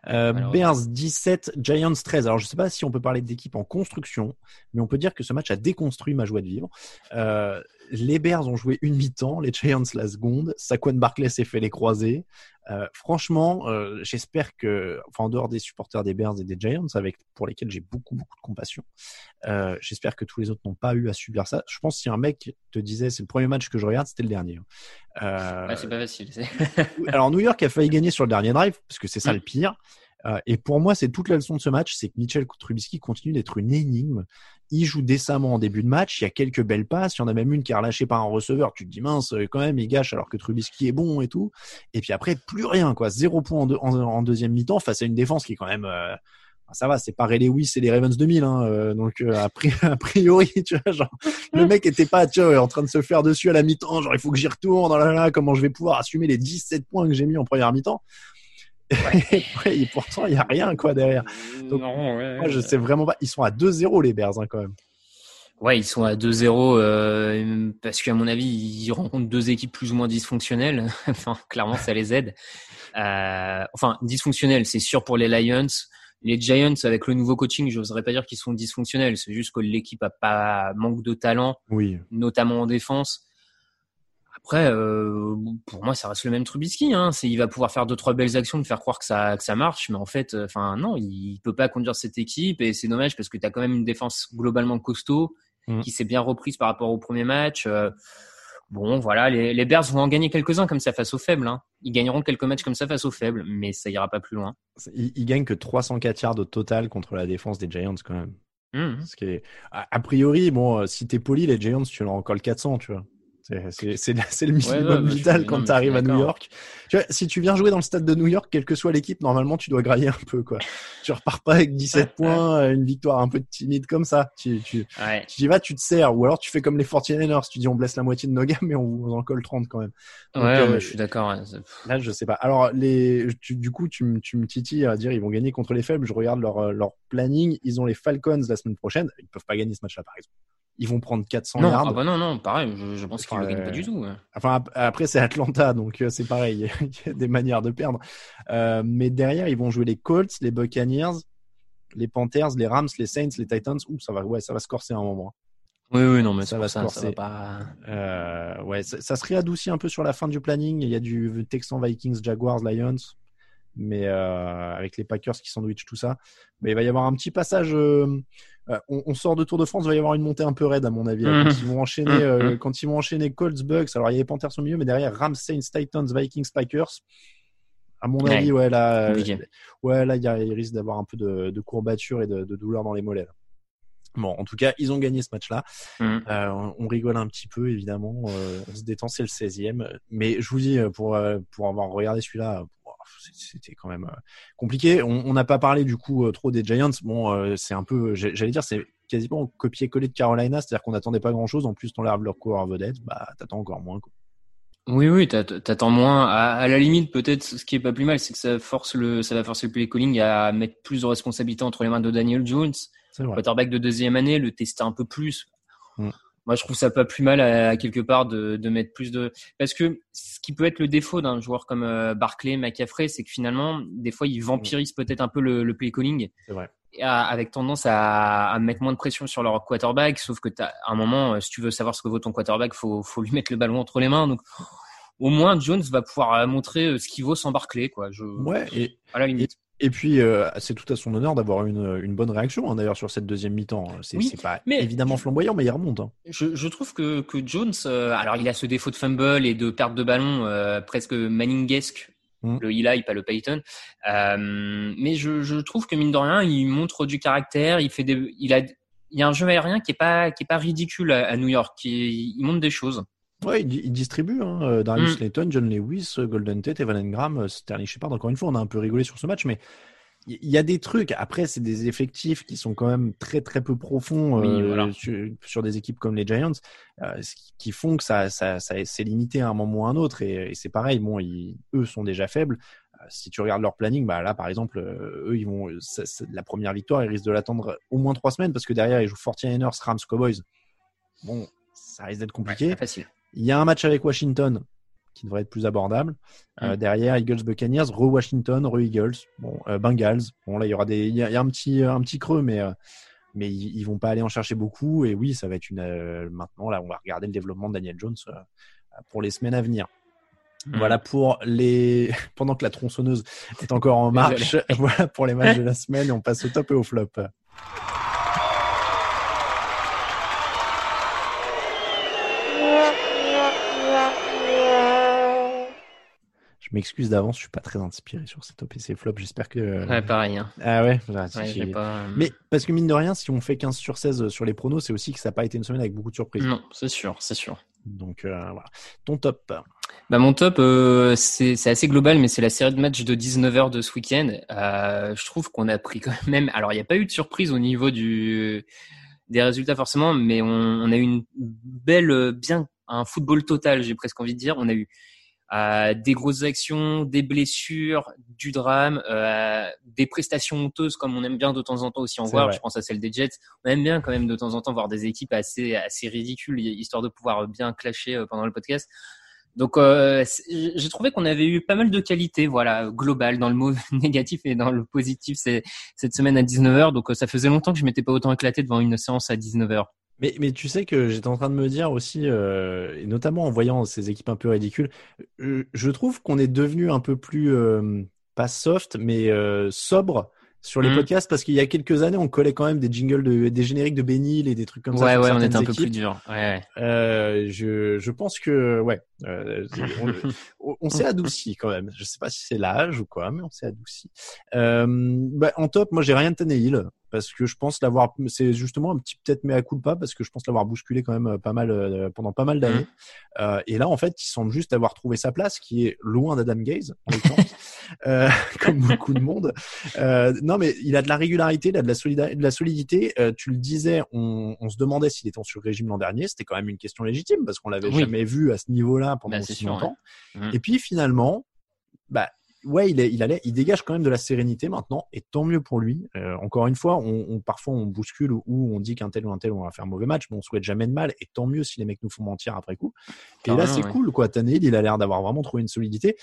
Euh, Bears 17, Giants 13. Alors, je ne sais pas si on peut parler d'équipe en construction, mais on peut dire que ce match a déconstruit ma joie de vivre. Euh, les Bears ont joué une mi-temps, les Giants la seconde. Saquon Barkley s'est fait les croiser. Euh, franchement, euh, j'espère que, enfin, en dehors des supporters des Bears et des Giants, avec pour lesquels j'ai beaucoup beaucoup de compassion, euh, j'espère que tous les autres n'ont pas eu à subir ça. Je pense que si un mec te disait c'est le premier match que je regarde, c'était le dernier. Hein. c'est pas facile. alors New York a failli gagner sur le dernier drive parce que c'est ça mm. le pire. Euh, et pour moi, c'est toute la leçon de ce match, c'est que Mitchell Trubisky continue d'être une énigme. Il joue décemment en début de match, il y a quelques belles passes, il y en a même une qui est relâchée par un receveur. Tu te dis mince, euh, quand même, il gâche alors que Trubisky est bon et tout. Et puis après, plus rien, quoi. Zéro point en, deuxième mi-temps face à une défense qui est quand même. Euh, ça va, c'est pas Ray Lewis et les Ravens 2000, hein, donc a, priori, tu vois, genre, le mec était pas, tu vois, en train de se faire dessus à la mi-temps, genre il faut que j'y retourne, oh là là, comment je vais pouvoir assumer les 17 points que j'ai mis en première mi-temps. et pourtant, il n'y a rien quoi derrière. Donc, moi, je sais vraiment pas. Ils sont à 2-0 les Bears hein, quand même. Ouais, ils sont à 2-0 euh, parce qu'à mon avis, ils rencontrent deux équipes plus ou moins dysfonctionnelles. enfin, clairement, ça les aide. Euh, enfin, dysfonctionnelles, c'est sûr pour les Lions. Les Giants, avec le nouveau coaching, je n'oserais pas dire qu'ils sont dysfonctionnels. C'est juste que l'équipe a pas manque de talent, oui. notamment en défense. Après, euh, pour moi, ça reste le même Trubisky. Hein. C'est, il va pouvoir faire deux trois belles actions, de faire croire que ça que ça marche, mais en fait, euh, enfin non, il peut pas conduire cette équipe et c'est dommage parce que tu as quand même une défense globalement costaud mmh. qui s'est bien reprise par rapport au premier match. Euh, bon, voilà, les, les, Bears vont en gagner quelques-uns comme ça face aux faibles. Hein. Ils gagneront quelques matchs comme ça face aux faibles, mais ça ira pas plus loin. Ils, ils gagnent que 304 yards au total contre la défense des Giants quand même. Mmh. Ce qui est, a, priori, bon, si t'es poli, les Giants, tu leur en colles 400, tu vois. C'est le minimum vital quand tu arrives à New York. Tu vois, si tu viens jouer dans le stade de New York, quelle que soit l'équipe, normalement, tu dois grailler un peu. Quoi. tu repars pas avec 17 points, une victoire un peu timide comme ça. Tu, tu, tu y vas, tu te sers. Ou alors tu fais comme les 49ers, tu dis on blesse la moitié de nos gars, mais on vous en colle 30 quand même. ouais, euh, je suis d'accord. Là, je sais pas. Alors, les, du coup, tu, tu me titilles à dire ils vont gagner contre les faibles. Je regarde leur, euh, leur planning. Ils ont les Falcons la semaine prochaine. Ils peuvent pas gagner ce match-là, par exemple ils vont prendre 400 non, yards. Ah bah non, non, pareil, je, pense qu'ils ne gagnent pas du tout. Enfin, après, c'est Atlanta, donc euh, c'est pareil, il y a des manières de perdre. Euh, mais derrière, ils vont jouer les Colts, les Buccaneers, les Panthers, les Rams, les Saints, les Titans. Ouh, ça va, ouais, ça va se corser un moment. Oui, oui, non, mais ça va se corser. Ça, va pas... euh, ouais, ça, ça, se réadoucit un peu sur la fin du planning. Il y a du Texan, Vikings, Jaguars, Lions. Mais euh, avec les Packers qui sandwich tout ça. Mais il va y avoir un petit passage. euh, euh, on, on sort de Tour de France, il va y avoir une montée un peu raide à mon avis. là. Quand ils vont enchaîner, Mhm. euh, quand ils vont enchaîner Colts, Bucks. Alors il y avait Panthers au milieu, mais derrière Rams, Saints, Titans, Vikings, Packers. À mon avis, ouais là, ouais là, il, y a- il risque d'avoir un peu de, de courbature et de, de douleur dans les mollets. là. Bon, en tout cas, ils ont gagné ce match-là. Euh, on, rigole un petit peu, évidemment. Euh, on se détend, c'est le 16e. Mais je vous dis, pour, euh, pour avoir regardé celui-là, c'était quand même euh, compliqué. On n'a pas parlé du coup euh, trop des Giants. Bon, euh, c'est un peu, j'allais dire, c'est quasiment copier-coller de Carolina, c'est-à-dire qu'on n'attendait pas grand-chose. En plus, ton leur leur coureur vedette, bah t'attends encore moins. Quoi. Oui, oui, t'att- t'attends moins. À, à la limite, peut-être, ce qui est pas plus mal, c'est que ça force le, ça va forcer le play calling à mettre plus de responsabilités entre les mains de Daniel Jones, C'est vrai. quarterback de deuxième année, le tester un peu plus. Mm. Moi, je trouve ça pas plus mal à, à quelque part de, de mettre plus de, parce que ce qui peut être le défaut d'un joueur comme euh, Barclay, McCaffrey, c'est que finalement, des fois, ils vampirisent peut-être un peu le, le play calling. C'est vrai. À- avec tendance à, à mettre moins de pression sur leur quarterback, sauf que t'as, à un moment, euh, si tu veux savoir ce que vaut ton quarterback, faut, faut lui mettre le ballon entre les mains. Donc, au moins, Jones va pouvoir euh, montrer ce qu'il vaut sans Barclay, quoi. Je, Ouais, et, à la limite. Et puis euh, c'est tout à son honneur d'avoir une, une bonne réaction hein, d'ailleurs sur cette deuxième mi-temps. C'est Oui, c'est pas mais- évidemment flamboyant, mais il remonte. hein. Je, je trouve que, que Jones, euh, alors il a ce défaut de fumble et de perte de ballon euh, presque Manningesque, Mm. le Eli, pas le Payton. Euh, mais je, je trouve que mine de rien, il montre du caractère, il fait des, il a, il y a un jeu aérien qui est pas, qui est pas ridicule à, à New York, qui, il montre des choses. Ouais, il, il distribue. Hein. euh, Darius Mm. Layton, John Lewis, euh, Golden Tate, Evan Engram, euh, Sterling Shepard. Encore une fois, on a un peu rigolé sur ce match, mais il y a des trucs. Après, c'est des effectifs qui sont quand même très très peu profonds Oui, euh, voilà. sur, sur des équipes comme les Giants, euh, qui- font que ça, ça, ça c'est limité à un moment ou à un autre. Et, et c'est pareil. Bon, ils, eux sont déjà faibles. Euh, Si tu regardes leur planning, bah là, par exemple, eux, ils vont ça- la première victoire, ils risquent de l'attendre au moins trois semaines parce que derrière, ils jouent 49ers, Rams, Cowboys. Bon, ça risque d'être compliqué. Pas facile. Il y a un match avec Washington qui devrait être plus abordable. Euh, Mm. derrière, Eagles Buccaneers, re Washington, re Eagles, bon, euh, Bengals. Bon, là, il y aura des, il y a, un petit, un petit creux, mais, euh, mais ils, ils vont pas aller en chercher beaucoup. Et oui, ça va être une, euh, maintenant, là, on va regarder le développement de Daniel Jones euh, pour les semaines à venir. Mm. Voilà pour les, pendant que la tronçonneuse est encore en marche. voilà pour les matchs de la semaine. Et on passe au top et au flop. M'excuse d'avance, je suis pas très inspiré sur ces top et ces flops. J'espère que. Ouais, pareil. Hein. Ah ouais, j'ai pas, euh, Mais parce que mine de rien, si on fait 15 sur 16 sur les pronos, c'est aussi que ça n'a pas été une semaine avec beaucoup de surprises. Non, c'est sûr, c'est sûr. Donc euh, voilà. Ton top? Bah mon top, euh, c'est assez global, mais c'est la série de matchs de 19h de ce week-end. Euh, je trouve qu'on a pris quand même. Alors, il n'y a pas eu de surprise au niveau du des résultats forcément, mais on, on a eu une belle, euh, bien un football total, j'ai presque envie de dire. On a eu euh, des grosses actions, des blessures, du drame, euh, des prestations honteuses comme on aime bien de temps en temps aussi en voir. vrai. Je pense à celle des Jets. On aime bien quand même de temps en temps voir des équipes assez assez ridicules, histoire de pouvoir bien clasher euh, pendant le podcast. Donc euh, j'ai trouvé qu'on avait eu pas mal de qualités, voilà, globales dans le mot négatif et dans le positif c'est cette semaine à 19h. Donc euh, ça faisait longtemps que je m'étais pas autant éclaté devant une séance à 19h. Mais, mais tu sais que j'étais en train de me dire aussi, euh, et notamment en voyant ces équipes un peu ridicules, euh, je trouve qu'on est devenu un peu plus, euh, pas soft, mais euh, sobre sur les Mhm. podcasts parce qu'il y a quelques années, on collait quand même des jingles, de, des génériques de Benil et des trucs comme ça. Ouais on était un peu plus dur. Ouais, ouais. Euh, je, je pense que ouais, euh, on, on s'est adouci quand même. Je sais pas si c'est l'âge ou quoi, mais on s'est adouci. Euh, bah, en top, moi j'ai rien de Tannehill parce que je pense l'avoir. C'est justement un petit peut-être mea culpa parce que je pense l'avoir bousculé quand même pas mal euh, pendant pas mal d'années. Euh, et là en fait, il semble juste avoir trouvé sa place, qui est loin d'Adam Gaze euh, comme beaucoup de monde. Euh, non mais il a de la régularité, il a de la, solida- de la solidité. Euh, tu le disais, on, on se demandait s'il était en sur-régime l'an dernier. C'était quand même une question légitime parce qu'on l'avait Oui. jamais vu à ce niveau-là pendant c'est aussi sûr, longtemps. ouais. Mhm. Et puis finalement, bah ouais, il, est, il allait, il dégage quand même de la sérénité maintenant, et tant mieux pour lui. Euh, encore une fois, on, on- parfois on bouscule ou on dit qu'un tel ou un tel on va faire un mauvais match, mais on souhaite jamais de mal, et tant mieux si les mecs nous font mentir après coup. Et là, c'est ouais. cool, quoi. Tannehill, il a l'air d'avoir vraiment trouvé une solidité.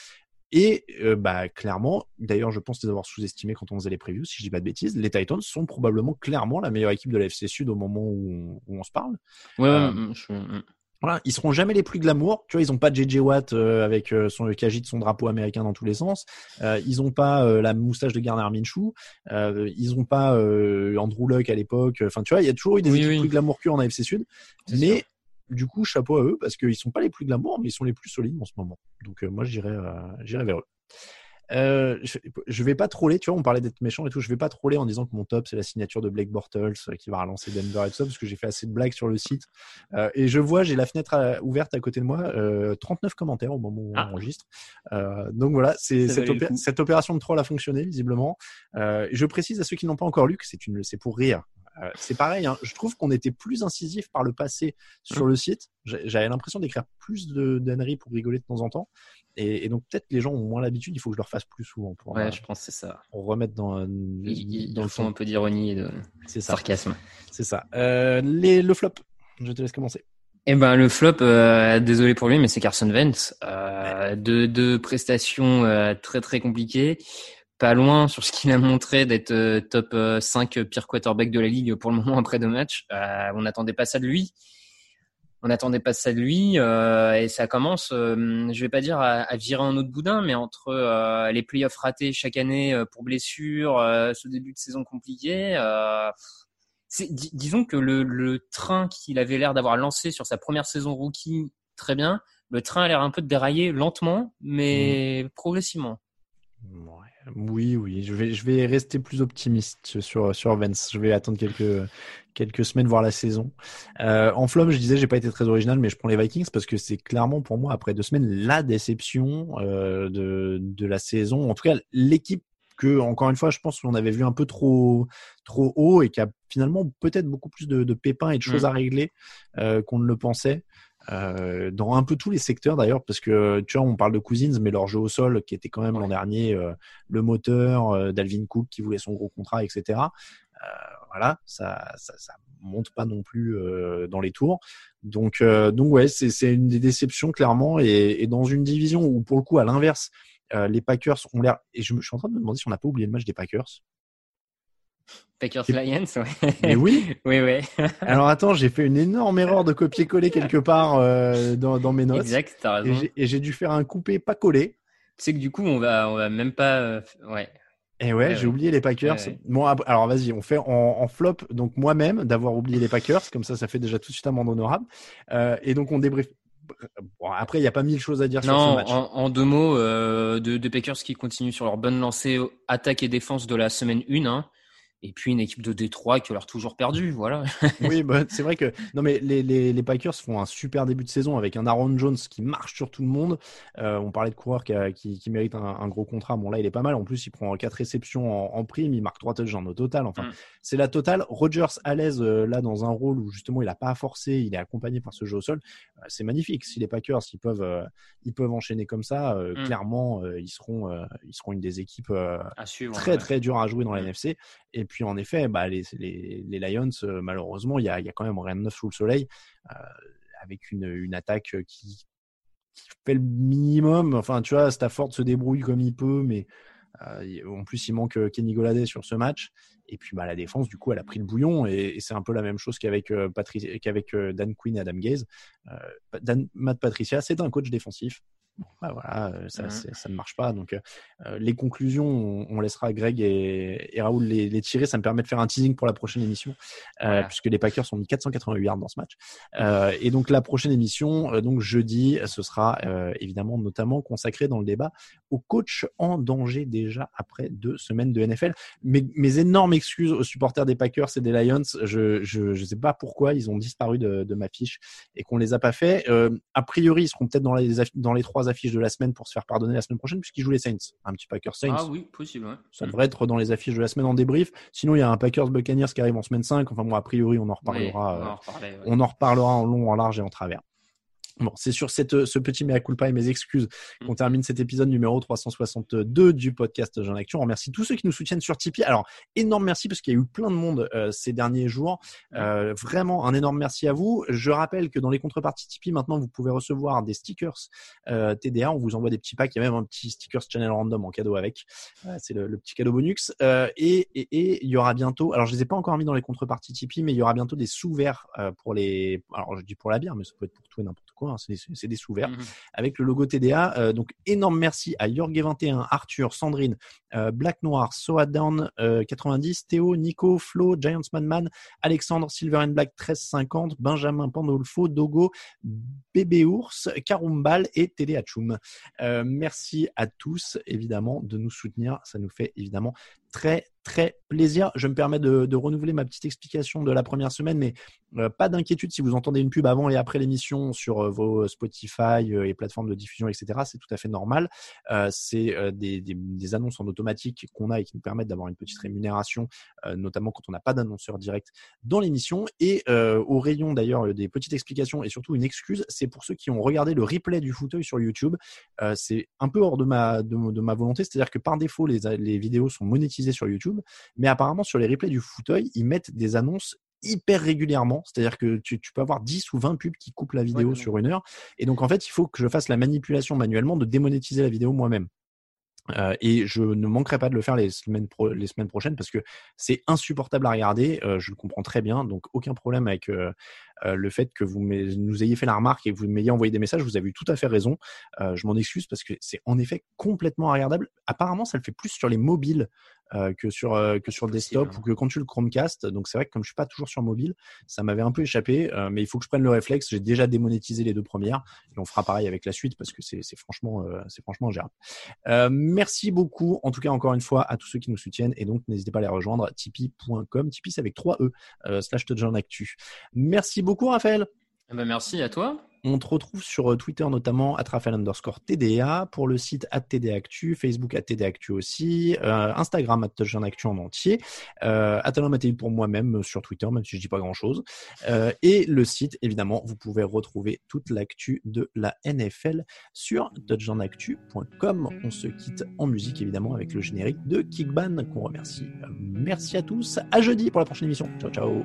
Et euh, bah clairement, d'ailleurs, je pense les avoir sous-estimés quand on faisait les previews, si je dis pas de bêtises. Les Titans sont probablement clairement la meilleure équipe de la FC Sud au moment où on, où on se parle. Ouais, Euh, mm, je- mm. Voilà, ils seront jamais les plus glamour. Tu vois, ils ont pas JJ Watt euh, avec euh, son qui agite son drapeau américain dans tous les sens. Euh, ils ont pas la moustache de Garner Minshew. Ils ont pas Andrew Luck à l'époque. Enfin, tu vois, il y a toujours eu des Oui, équipes oui. plus glamour que en AFC Sud. Mais sûr. du coup, chapeau à eux parce qu'ils sont pas les plus glamour, mais ils sont les plus solides en ce moment. Donc moi, j'irai, j'irai vers eux. Euh, je, je vais pas troller, tu vois, on parlait d'être méchant et tout, je vais pas troller en disant que mon top c'est la signature de Blake Bortles euh, qui va relancer Denver et tout ça parce que j'ai fait assez de blagues sur le site Euh, et je vois, j'ai la fenêtre à- ouverte à côté de moi, euh, 39 commentaires au moment où on Ah. enregistre. Euh, donc voilà, c'est cette, opé- cette opération de troll a fonctionné visiblement. Je précise à ceux qui n'ont pas encore lu que c'est une, c'est pour rire. Euh, c'est pareil, hein, je trouve qu'on était plus incisif par le passé sur le site. J'avais l'impression d'écrire plus de d'âneries pour rigoler de temps en temps. Et, et donc peut-être les gens ont moins l'habitude, il faut que je le refasse plus souvent pour, euh, Ouais, je pense c'est ça. pour remettre dans, euh, dans le fond. un peu d'ironie et de sarcasme. c'est ça. Euh, les, le flop, je te laisse commencer. Eh ben le flop, euh, désolé pour lui, mais c'est Carson Wentz. Euh, deux, deux prestations euh, très très compliquées. Pas loin sur ce qu'il a montré d'être euh, top euh, 5 pire quarterback de la ligue pour le moment après deux matchs. Euh, on n'attendait pas ça de lui. On n'attendait pas ça de lui euh, et ça commence, euh, je vais pas dire à, à virer un autre boudin, mais entre euh, les playoffs ratés chaque année euh, pour blessure, euh, ce début de saison compliqué, euh, dis- disons que le, le train qu'il avait l'air d'avoir lancé sur sa première saison rookie très bien, le train a l'air un peu de dérailler lentement, mais progressivement. Ouais. Oui, oui, je vais, je vais rester plus optimiste sur, sur Vance. Je vais attendre quelques, quelques semaines, voir la saison. Euh, en flop, je disais, j'ai pas été très original, mais je prends les Vikings parce que c'est clairement pour moi, après deux semaines, la déception euh, de, de la saison. En tout cas, l'équipe que, encore une fois, je pense qu'on avait vu un peu trop, trop haut et qui a finalement peut-être beaucoup plus de, de pépins et de choses Mm. à régler euh, qu'on ne le pensait. Euh, dans un peu tous les secteurs d'ailleurs, parce que tu vois, on parle de Cousins, mais leur jeu au sol, qui était quand même l'an dernier euh, le moteur, euh, d'Alvin Cook qui voulait son gros contrat, etc. Euh, voilà, ça, ça, ça monte pas non plus euh, dans les tours. Donc, euh, donc ouais, c'est une des déceptions clairement, et, et dans une division où pour le coup, à l'inverse, euh, les Packers ont l'air. Et je, me- je suis en train de me demander si on n'a pas oublié le match des Packers. Packers Lions, ouais. Mais oui. oui, oui. Alors attends, j'ai fait une énorme erreur de copier-coller quelque part euh, dans, dans mes notes. exact, t'as Et raison. j'ai- Et j'ai dû faire un coupé pas collé. Tu sais que du coup, on va, on va même pas, euh, ouais. Et ouais, Ouais, j'ai ouais. oublié les Packers. Ouais. Bon, alors vas-y, on fait en, en flop. Donc moi-même d'avoir oublié les Packers, comme ça, ça fait déjà tout de suite amende honorable. Euh, et donc on débrief. Bon, après, il n'y a pas mille choses à dire sur ce Non, match. en, en deux mots, euh, de, de Packers qui continuent sur leur bonne lancée attaque et défense de la semaine 1. Hein, et puis une équipe de Détroit qui a l'air toujours perdue, voilà. Oui, bah, c'est vrai que non, mais les, les, les Packers font un super début de saison avec un Aaron Jones qui marche sur tout le monde. Euh, on parlait de coureurs qui, a- qui, qui méritent un, un gros contrat. Bon, là, il est pas mal. En plus, il prend quatre réceptions en, en prime. Il marque trois touchdowns au total. Enfin, Mm. c'est la totale. Rogers à l'aise euh, là dans un rôle où justement il a pas à forcer. Il est accompagné par ce jeu au sol. Euh, c'est magnifique. Si les Packers ils peuvent ils peuvent enchaîner comme ça, Mm. clairement ils seront ils seront une des équipes À suivre. très ouais. très dur à jouer dans la Mm. NFC. Et puis en effet, bah, les, Lions, euh, malheureusement, il y a, quand même rien de neuf sous le soleil, euh, avec une, attaque qui, qui fait le minimum. Enfin, tu vois, Stafford se débrouille comme il peut, mais euh, en plus, il manque euh, Kenny Golladay sur ce match. Et puis bah, la défense, du coup, elle a pris le bouillon. Et, c'est un peu la même chose qu'avec euh, euh, Dan Quinn et Adam Gaze. Euh, Matt Patricia, c'est un coach défensif. Bon, bah, voilà, euh, ça, c'est- ça ne marche pas. Donc, euh, les conclusions, on, on laissera Greg et, et Raoul les, les tirer. Ça me permet de faire un teasing pour la prochaine émission, euh, puisque les Packers ont mis 488 yards dans ce match. Euh, et donc la prochaine émission, euh, donc jeudi, ce sera euh, évidemment notamment consacré dans le débat au coach en danger déjà après deux semaines de NFL. Mes, mes énormes excuses aux supporters des Packers et des Lions. Je je je sais pas pourquoi ils ont disparu de, de ma fiche et qu'on les a pas fait. Euh, a priori, ils seront peut-être dans les dans les trois affiches de la semaine pour se faire pardonner la semaine prochaine puisqu'ils jouent les Saints. Un petit Packers Saints. Ah oui, possible. Ouais. Ça devrait être dans les affiches de la semaine en débrief. Sinon, il y a un Packers Buccaneers qui arrive en semaine 5. Enfin, bon, a priori, on en Oui, reparlera. on euh, en reparler, ouais. on en reparlera en long, en large et en travers. Bon, c'est sur cette, ce petit mea culpa et mes excuses qu'on termine cet épisode numéro 362 du podcast Jean Actu. On remercie tous ceux qui nous soutiennent sur Tipeee. Alors, énorme merci parce qu'il y a eu plein de monde euh, ces derniers jours. Euh, vraiment, un énorme merci à vous. Je rappelle que dans les contreparties Tipeee, maintenant, vous pouvez recevoir des stickers euh, TDA. On vous envoie des petits packs. Il y a même un petit stickers Channel Random en cadeau avec. Euh, c'est le, le, petit cadeau bonus. Euh, et, et, et, il y aura bientôt, alors je les ai pas encore mis dans les contreparties Tipeee, mais il y aura bientôt des sous-verts pour les, alors je dis pour la bière, mais ça peut être pour tout et n'importe quoi. Hein, c'est des sous-verts mmh avec le logo TDA. Euh, donc énorme merci à Yorg21, Arthur, Sandrine, euh, Black Noir, Soadown euh, 90, Théo, Nico, Flo, Giants Man, Alexandre, Silver and Black 1350, Benjamin Pandolfo, Dogo, Bébé Ours, Karumbal et Télé Hachoum. Euh, merci à tous évidemment de nous soutenir. Ça nous fait évidemment très très plaisir. Je me permets de, renouveler ma petite explication de la première semaine, mais euh, pas d'inquiétude si vous entendez une pub avant et après l'émission sur euh, vos Spotify euh, et plateformes de diffusion, etc. C'est tout à fait normal. C'est des, annonces en automatique qu'on a et qui nous permettent d'avoir une petite rémunération, notamment quand on n'a pas d'annonceur direct dans l'émission. Et au rayon d'ailleurs des petites explications et surtout une excuse, c'est pour ceux qui ont regardé le replay du fauteuil sur YouTube. c'est un peu hors de ma, volonté, c'est-à-dire que par défaut, les vidéos sont monétisées sur YouTube mais apparemment sur les replays du fauteuil, ils mettent des annonces hyper régulièrement, c'est-à-dire que tu, tu, peux avoir 10 ou 20 pubs qui coupent la vidéo ouais, sur une heure, et donc en fait il faut que je fasse la manipulation manuellement de démonétiser la vidéo moi-même. Euh, et je ne manquerai pas de le faire les semaines, pro les semaines prochaines parce que c'est insupportable à regarder. Euh, je le comprends très bien, donc aucun problème avec euh, le fait que vous nous ayez fait la remarque et que vous m'ayez envoyé des messages. Vous avez eu tout à fait raison. je m'en excuse parce que c'est en effet complètement regardable. Apparemment, ça le fait plus sur les mobiles euh, que sur euh, que sur le desktop ou que quand tu le Chromecast. Donc c'est vrai que comme je suis pas toujours sur mobile, ça m'avait un peu échappé, euh, mais il faut que je prenne le réflexe. J'ai déjà démonétisé les deux premières et on fera pareil avec la suite parce que c'est franchement c'est franchement gérable. merci beaucoup en tout cas encore une fois à tous ceux qui nous soutiennent et donc n'hésitez pas à les rejoindre tipeee.com. Tipeee c'est avec 3 e slash actu. Merci beaucoup Raphaël. Eh ben merci à toi. On te retrouve sur euh, Twitter notamment à Raphaël underscore TDA, pour le site at TDActu, Facebook at TDActu aussi, euh, Instagram at Actu en entier, euh, Atalon pour moi-même sur Twitter, même si je dis pas grand-chose. Euh, et le site, évidemment, vous pouvez retrouver toute l'actu de la NFL sur touchdownactu.com. On se quitte en musique, évidemment, avec le générique de Kickban qu'on remercie. Merci à tous. À jeudi pour la prochaine émission. Ciao, ciao.